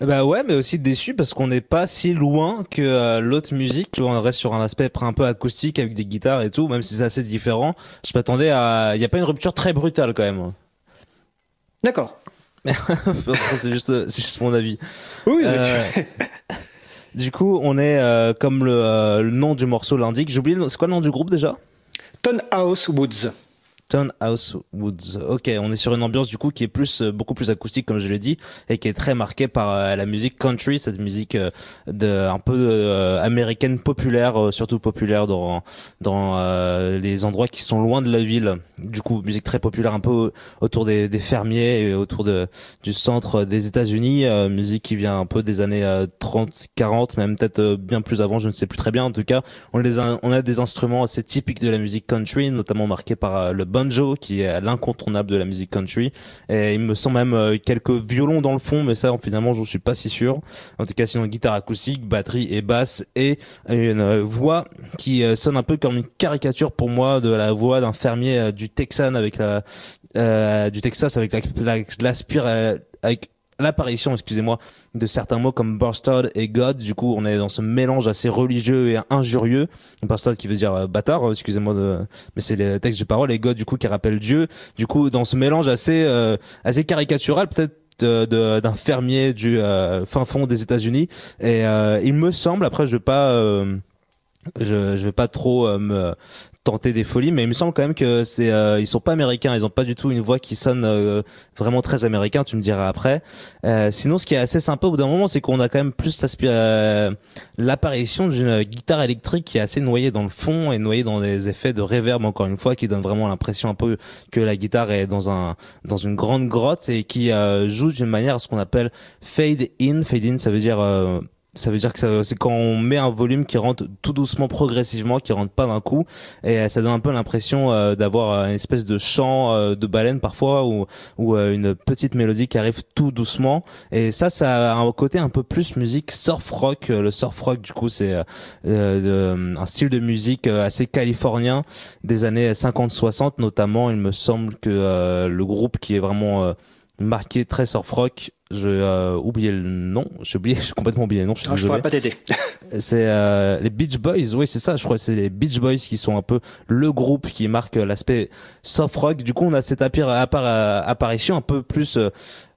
Bah ouais, mais aussi déçu parce qu'on n'est pas si loin que euh, l'autre musique. Tu vois, on reste sur un aspect un peu acoustique avec des guitares et tout, même si c'est assez différent. Je m'attendais à, il y a pas une rupture très brutale quand même. D'accord. C'est juste, c'est juste mon avis. Oui, Euh, tu- Du coup, on est euh, comme le, euh, le nom du morceau l'indique. Le- c'est quoi le nom du groupe déjà? Tonhouse Woods. House Woods. Ok, on est sur une ambiance du coup qui est plus euh, beaucoup plus acoustique comme je l'ai dit et qui est très marquée par euh, la musique country, cette musique euh, de un peu américaine populaire, surtout populaire dans dans les endroits qui sont loin de la ville. Du coup, musique très populaire un peu autour des, fermiers et autour du centre des États-Unis, musique qui vient un peu des années euh, 30, 40, même peut-être bien plus avant, je ne sais plus très bien. En tout cas, on a, des instruments assez typiques de la musique country, notamment marqués par le banjo, qui est l'incontournable de la musique country. Et il me semble même euh, quelques violons dans le fond, mais ça, finalement, je suis pas si sûr. En tout cas, sinon, guitare acoustique, batterie et basse, et une euh, voix qui euh, sonne un peu comme une caricature pour moi de la voix d'un fermier du Texan avec la, euh, du Texas avec la, la, euh, avec l'apparition, excusez-moi, de certains mots comme bastard et God. Du coup, on est dans ce mélange assez religieux et injurieux. Bastard qui veut dire euh, bâtard, euh, excusez-moi, de... mais c'est les textes de parole et God du coup qui rappelle Dieu. Du coup, dans ce mélange assez euh, assez caricatural, peut-être d'un fermier du euh, fin fond des États-Unis. Et euh, il me semble, après, je vais pas je, je vais pas trop euh, me tenter des folies mais il me semble quand même que c'est euh, ils sont pas américains ils ont pas du tout une voix qui sonne euh, vraiment très américain tu me diras après. Euh, sinon ce qui est assez sympa au bout d'un moment c'est qu'on a quand même plus euh, l'apparition d'une guitare électrique qui est assez noyée dans le fond et noyée dans des effets de reverb encore une fois qui donne vraiment l'impression un peu que la guitare est dans un dans une grande grotte et qui euh, joue d'une manière ce qu'on appelle fade in. Fade in ça veut dire euh, ça veut dire que c'est quand on met un volume qui rentre tout doucement, progressivement, qui rentre pas d'un coup, et euh, ça donne un peu l'impression euh, d'avoir euh, une espèce de chant euh, de baleine parfois, ou, ou euh, une petite mélodie qui arrive tout doucement. Et ça, ça a un côté un peu plus musique surf rock. Euh, Le surf rock, du coup, c'est un style de musique assez californien des années 50-60, notamment. Il me semble que le groupe qui est vraiment marqué très surf rock. Je euh, oublié le nom. J'ai oublié, j'ai complètement oublié le nom. Je suis Ah, je pourrais pas t'aider. C'est euh, les Beach Boys, oui c'est ça, je crois que c'est les Beach Boys qui sont un peu le groupe qui marque euh, l'aspect soft rock. Du coup on a cette euh, apparition un peu plus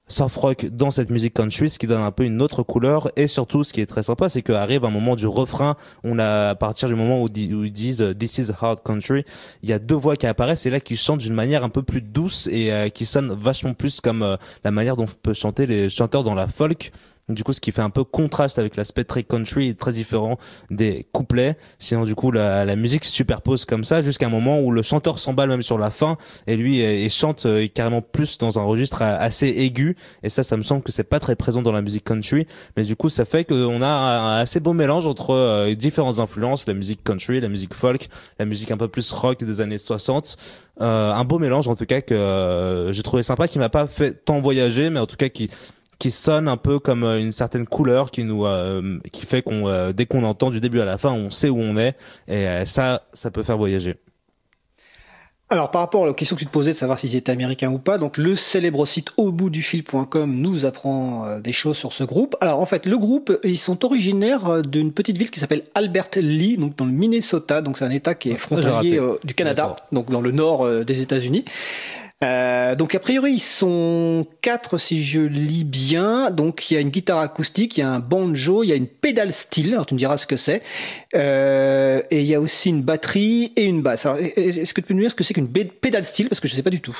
soft rock dans cette musique country, ce qui donne un peu une autre couleur. Et surtout ce qui est très sympa, c'est qu'arrive un moment du refrain, on a à partir du moment où, ils disent euh, This is hard country, il y a deux voix qui apparaissent et là qui chantent d'une manière un peu plus douce et euh, qui sonne vachement plus comme euh, la manière dont peut chanter les chanteurs dans la folk. Du coup, ce qui fait un peu contraste avec l'aspect très country et très différent des couplets. Sinon, du coup, la, la musique se superpose comme ça jusqu'à un moment où le chanteur s'emballe même sur la fin et lui euh, chante euh, carrément plus dans un registre euh, assez aigu. Et ça, ça me semble que c'est pas très présent dans la musique country. Mais du coup, ça fait qu'on a un assez beau mélange entre différentes influences, la musique country, la musique folk, la musique un peu plus rock des années 60. Euh, un beau mélange en tout cas que euh, j'ai trouvé sympa, qui m'a pas fait tant voyager, mais en tout cas qui qui sonne un peu comme euh, une certaine couleur qui nous euh, qui fait qu'on euh, dès qu'on entend du début à la fin on sait où on est. Et euh, ça ça peut faire voyager. Alors, par rapport à la question que tu te posais de savoir si c'était américain ou pas, donc le célèbre site au bout du fil.com nous apprend des choses sur ce groupe. Alors, en fait, le groupe, ils sont originaires d'une petite ville qui s'appelle Albert Lee, donc dans le Minnesota, donc c'est un état qui est frontalier du Canada, donc dans le nord des États-Unis. Euh, donc a priori ils sont quatre si je lis bien. Donc il y a une guitare acoustique, il y a un banjo, il y a une pédale style. Alors tu me diras ce que c'est. Euh, et il y a aussi une batterie et une basse. Alors est-ce que tu peux nous dire ce que c'est qu'une pédale style? Parce que je sais pas du tout.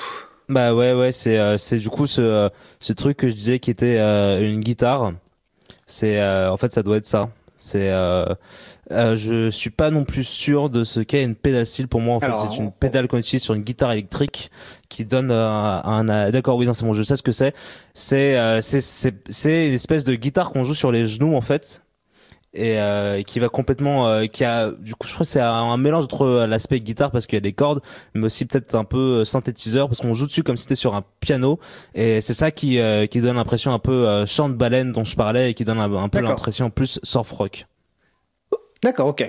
Bah ouais ouais c'est euh, c'est du coup ce ce truc que je disais qui était une guitare. C'est en fait ça doit être ça. C'est, euh, euh, je suis pas non plus sûr de ce qu'est une pédale style. Pour moi, en fait, c'est une pédale qu'on utilise sur une guitare électrique qui donne euh, un. un D'accord, oui, non, c'est bon, je sais ce que c'est. C'est, euh, c'est, c'est, c'est une espèce de guitare qu'on joue sur les genoux, en fait, et euh, qui va complètement euh, qui a du coup je crois que c'est un, mélange entre euh, l'aspect guitare parce qu'il y a des cordes mais aussi peut-être un peu synthétiseur parce qu'on joue dessus comme si c'était sur un piano et c'est ça qui qui donne l'impression un peu chant de baleine dont je parlais et qui donne un, peu l'impression plus surf rock D'accord, ok.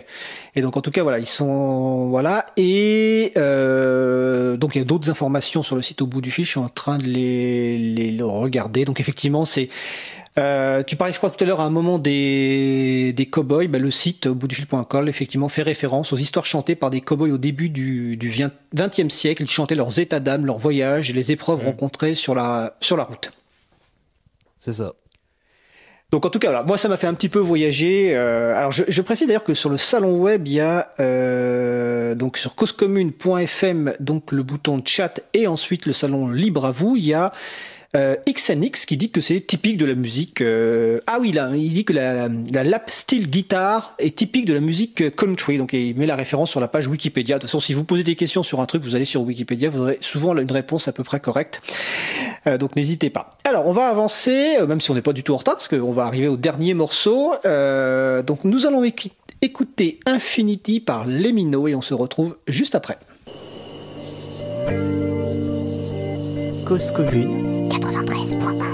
Et donc en tout cas voilà, ils sont voilà et donc il y a d'autres informations sur le site au bout du fil. Je suis en train de les, les regarder. Donc effectivement c'est euh, tu parlais, je crois, tout à l'heure à un moment des, des cow-boys. Ben, le site au bout du fil.com, effectivement, fait référence aux histoires chantées par des cow-boys au début du, du 20e siècle. Ils chantaient leurs états d'âme, leurs voyages et les épreuves mmh. rencontrées sur la, sur la route. C'est ça. Donc en tout cas, voilà, moi ça m'a fait un petit peu voyager. Euh, alors je, je, précise d'ailleurs que sur le salon web, il y a euh, donc sur causecommune.fm donc le bouton chat et ensuite le salon libre à vous. Il y a euh, XNX qui dit que c'est typique de la musique. Euh, ah oui, là, il dit que la, la, lap steel guitare est typique de la musique country. Donc il met la référence sur la page Wikipédia. De toute façon, si vous posez des questions sur un truc, vous allez sur Wikipédia, vous aurez souvent une réponse à peu près correcte. Euh, donc n'hésitez pas. Alors on va avancer, même si on n'est pas du tout en retard, parce qu'on va arriver au dernier morceau. donc nous allons écouter Infinity par Lemino et on se retrouve juste après. Cause commune 93.1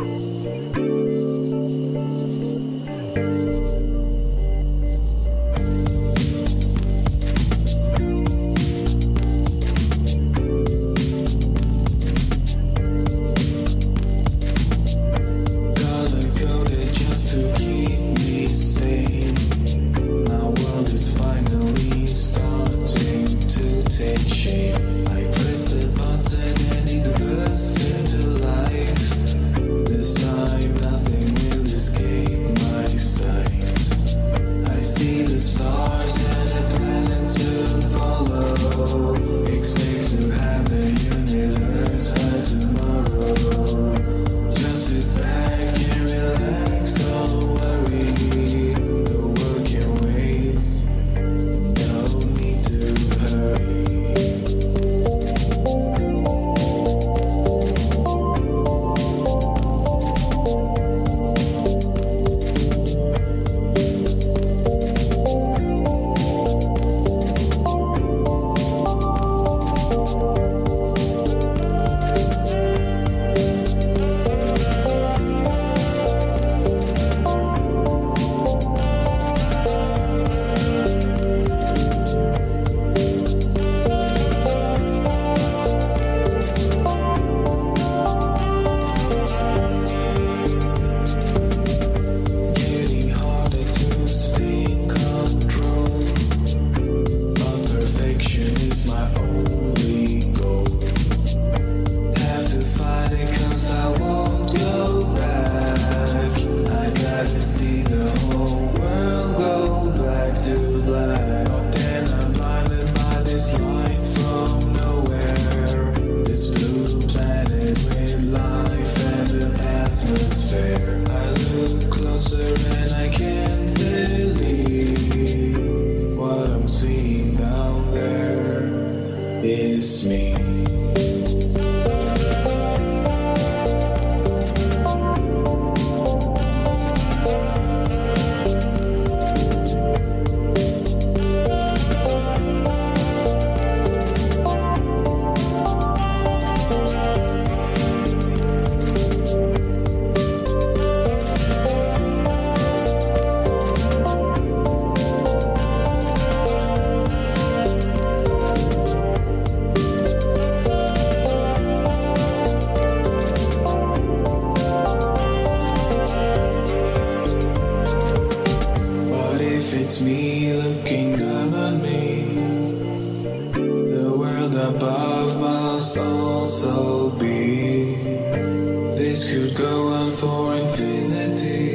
This could go on for infinity.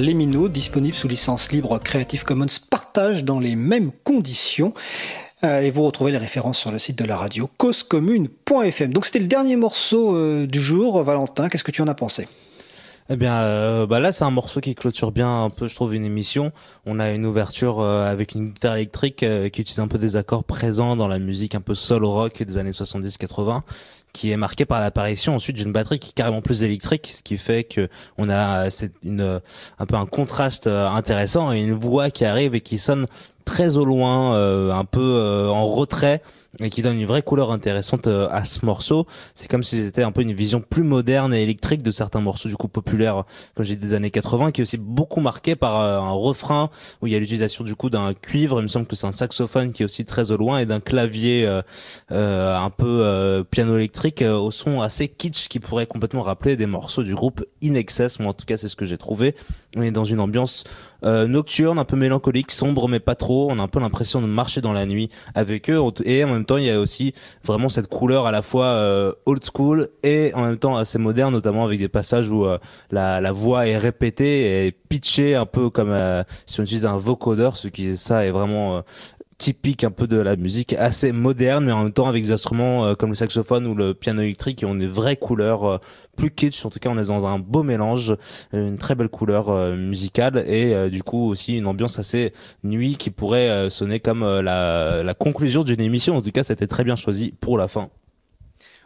Lemino, disponible sous licence libre Creative Commons partage dans les mêmes conditions. Euh, et vous retrouvez les références sur le site de la radio causecommune.fm. Donc c'était le dernier morceau euh, du jour. Valentin, qu'est-ce que tu en as pensé? Eh bien, euh, bah là, c'est un morceau qui clôture bien un peu, je trouve, une émission. On a une ouverture euh, avec une guitare électrique euh, qui utilise un peu des accords présents dans la musique un peu soul rock des années 70-80, qui est marquée par l'apparition ensuite d'une batterie qui est carrément plus électrique, ce qui fait que on a euh, c'est une euh, un peu un contraste euh, intéressant et une voix qui arrive et qui sonne très au loin, un peu en retrait et qui donne une vraie couleur intéressante euh, à ce morceau. C'est comme si c'était un peu une vision plus moderne et électrique de certains morceaux du coup populaires, comme j'ai des années 80, qui est aussi beaucoup marqué par euh, un refrain où il y a l'utilisation du coup d'un cuivre. Il me semble que c'est un saxophone qui est aussi très au loin et d'un clavier euh, euh, un peu euh, piano électrique au son assez kitsch qui pourrait complètement rappeler des morceaux du groupe In Excess. Moi en tout cas c'est ce que j'ai trouvé. On est dans une ambiance euh, nocturne, un peu mélancolique, sombre mais pas trop. On a un peu l'impression de marcher dans la nuit avec eux. Et en même temps, il y a aussi vraiment cette couleur à la fois euh, old school et en même temps assez moderne, notamment avec des passages où euh, la, la voix est répétée et pitchée un peu comme euh, si on utilise un vocodeur. Ce qui ça est vraiment euh, typique un peu de la musique assez moderne mais en même temps avec des instruments euh, comme le saxophone ou le piano électrique qui ont des vraies couleurs euh, plus kitsch en tout cas on est dans un beau mélange une très belle couleur euh, musicale et euh, du coup aussi une ambiance assez nuit qui pourrait euh, sonner comme la, conclusion d'une émission en tout cas c'était très bien choisi pour la fin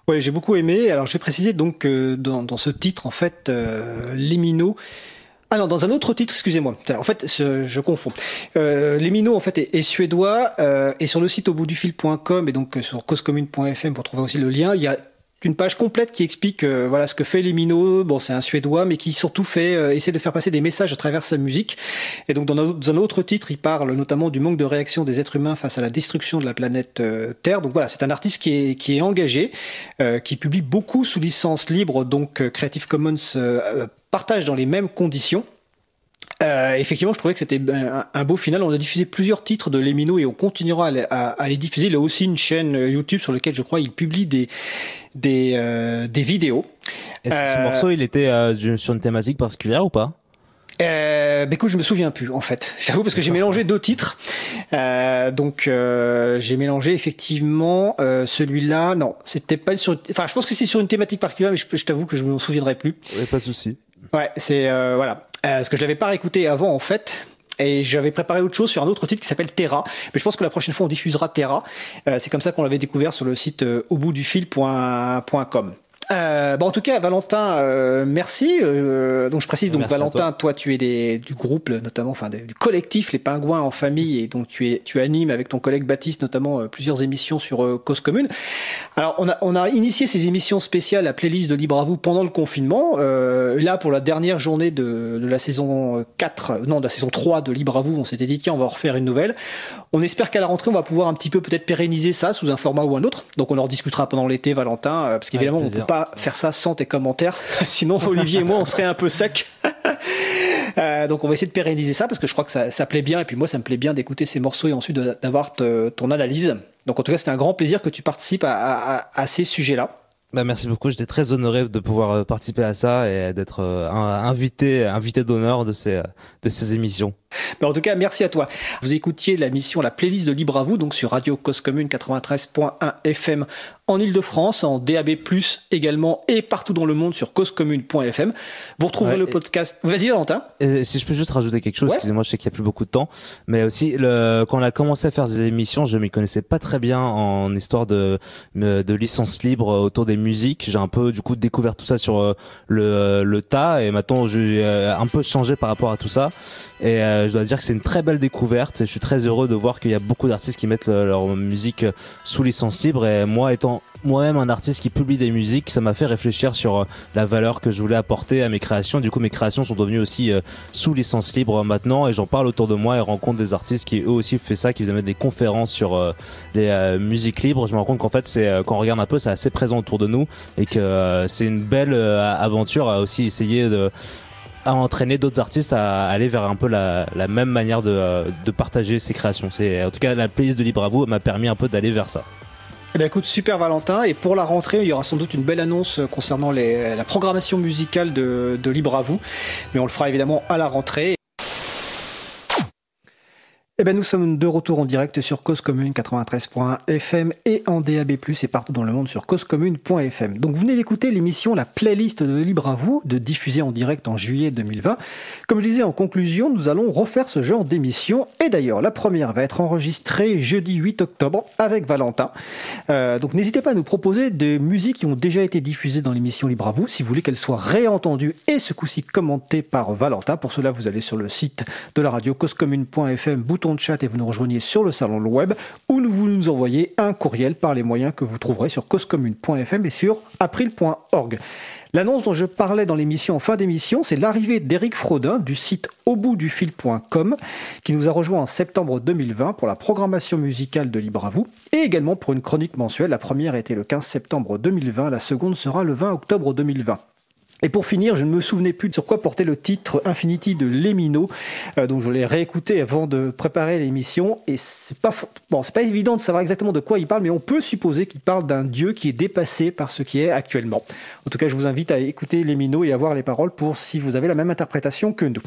Oui, j'ai beaucoup aimé. Alors, j'ai précisé donc dans, ce titre, en fait, euh. Ah non, dans un autre titre, excusez-moi. En fait, je, confonds. Euh, en fait, est, suédois et sur le site au bout du fil.com et donc sur causecommune.fm pour trouver aussi le lien, il y a une page complète qui explique euh, voilà ce que fait les minots. Bon, c'est un suédois, mais qui surtout fait euh, essaie de faire passer des messages à travers sa musique. Et donc dans un, autre titre, il parle notamment du manque de réaction des êtres humains face à la destruction de la planète euh, Terre. Donc voilà, c'est un artiste qui est qui est engagé, qui publie beaucoup sous licence libre, donc Creative Commons partage dans les mêmes conditions. Effectivement, je trouvais que c'était un, beau final. On a diffusé plusieurs titres de Lemino et on continuera à les, diffuser. Il a aussi une chaîne YouTube sur laquelle je crois il publie des des, euh, des vidéos. et ce- ce Euh, morceau il était euh, sur une thématique particulière ou pas? Euh, bah écoute, je me souviens plus en fait. J'avoue parce que j'ai mélangé deux titres. Euh, donc euh, j'ai mélangé effectivement euh, celui-là. Non, c'était pas sur. Enfin, je pense que c'est sur une thématique particulière, mais je, je t'avoue que je me souviendrai plus. oui pas de souci Ouais, c'est euh, voilà. Euh, parce que je l'avais pas réécouté avant en fait. Et j'avais préparé autre chose sur un autre titre qui s'appelle Terra. Mais je pense que la prochaine fois on diffusera Terra. Euh, c'est comme ça qu'on l'avait découvert sur le site euh. Euh, bon, en tout cas, Valentin, euh, merci. Euh, donc, je précise, donc Merci Valentin, toi. tu es des, du groupe, notamment, enfin, des- du collectif Les Pingouins en famille, et donc tu es, tu animes avec ton collègue Baptiste, notamment, euh, plusieurs émissions sur euh, Cause Commune. Alors, on a, on a initié ces émissions spéciales à playlist de Libre à vous pendant le confinement. Euh, là, pour la dernière journée de, de la saison 4, non, de la saison 3 de Libre à vous, on s'était dit, tiens, on va en refaire une nouvelle. On espère qu'à la rentrée, on va pouvoir un petit peu peut-être pérenniser ça sous un format ou un autre. Donc, on en rediscutera pendant l'été, Valentin, euh, parce qu'évidemment, on peut plaisir. Pas faire ça sans tes commentaires. Sinon, Olivier et moi, on serait un peu secs. Euh, donc on va essayer de pérenniser ça parce que je crois que ça, ça plaît bien et puis moi ça me plaît bien d'écouter ces morceaux et ensuite d'avoir ton analyse. Donc en tout cas c'était un grand plaisir que tu participes à, à- ces sujets-là. Bah merci beaucoup, j'étais très honoré de pouvoir euh, participer à ça et d'être euh, invité invité d'honneur de ces de ces émissions. Mais en tout cas, merci à toi. Vous écoutiez la mission La playlist de Libre à vous donc sur Radio Cause Commune 93.1 FM en Ile-de-France, en DAB+, également, et partout dans le monde sur causecommune.fm. Vous retrouverez Ouais, le podcast. Vas-y, Valentin. Et si je peux juste rajouter quelque chose, Ouais. excusez-moi, je sais qu'il y a plus beaucoup de temps, mais aussi le, quand on a commencé à faire des émissions, je m'y connaissais pas très bien en histoire de de licence libre autour des musiques. J'ai un peu du coup découvert tout ça sur euh, le le tas et maintenant j'ai euh, un peu changé par rapport à tout ça. Et euh, je dois dire que c'est une très belle découverte. Et je suis très heureux de voir qu'il y a beaucoup d'artistes qui mettent le- leur musique sous licence libre. Et moi étant moi-même un artiste qui publie des musiques, ça m'a fait réfléchir sur euh, la valeur que je voulais apporter à mes créations. Du coup, mes créations sont devenues aussi euh, sous licence libre euh, maintenant et j'en parle autour de moi et rencontre des artistes qui eux aussi fait ça, qui faisaient mettre des conférences sur euh, les musiques libres. Je me rends compte qu'en fait, c'est quand on regarde un peu, c'est assez présent autour de nous et que c'est une belle aventure à aussi essayer de à entraîner d'autres artistes à aller vers un peu la, même manière de, euh, de partager ses créations. C'est en tout cas la playlist de Libre à vous m'a permis un peu d'aller vers ça. Eh bien, écoute, super Valentin. Et pour la rentrée, il y aura sans doute une belle annonce euh, concernant la programmation musicale de, de Libre à vous. Mais on le fera évidemment à la rentrée. Eh ben, nous sommes de retour en direct sur Cause Commune 93.1 FM et en DAB+, et partout dans le monde sur causecommune.fm. Donc, vous venez d'écouter l'émission La Playlist de Libre à vous, de diffuser en direct en juillet 2020. Comme je disais en conclusion, nous allons refaire ce genre d'émission. Et d'ailleurs, la première va être enregistrée jeudi 8 octobre avec Valentin. Euh, donc n'hésitez pas à nous proposer des musiques qui ont déjà été diffusées dans l'émission Libre à vous, si vous voulez qu'elles soient réentendues et ce coup-ci commentées par Valentin. Pour cela, vous allez sur le site de la radio causecommune.fm, de chat et vous nous rejoignez sur le salon le web ou vous nous envoyez un courriel par les moyens que vous trouverez sur causecommune.fm et sur april.org. L'annonce dont je parlais dans l'émission en fin d'émission, c'est l'arrivée d'Éric Frodin du site auboutdufil.com qui nous a rejoint en septembre 2020 pour la programmation musicale de Libre à vous et également pour une chronique mensuelle. La première était le 15 septembre 2020, la seconde sera le 20 octobre 2020. Et pour finir, je ne me souvenais plus de sur quoi portait le titre Infinity de Lemino, euh, donc je l'ai réécouté avant de préparer l'émission. Et c'est pas bon, c'est pas évident de savoir exactement de quoi il parle, mais on peut supposer qu'il parle d'un dieu qui est dépassé par ce qui est actuellement. En tout cas, je vous invite à écouter Lemino et à voir les paroles pour si vous avez la même interprétation que nous.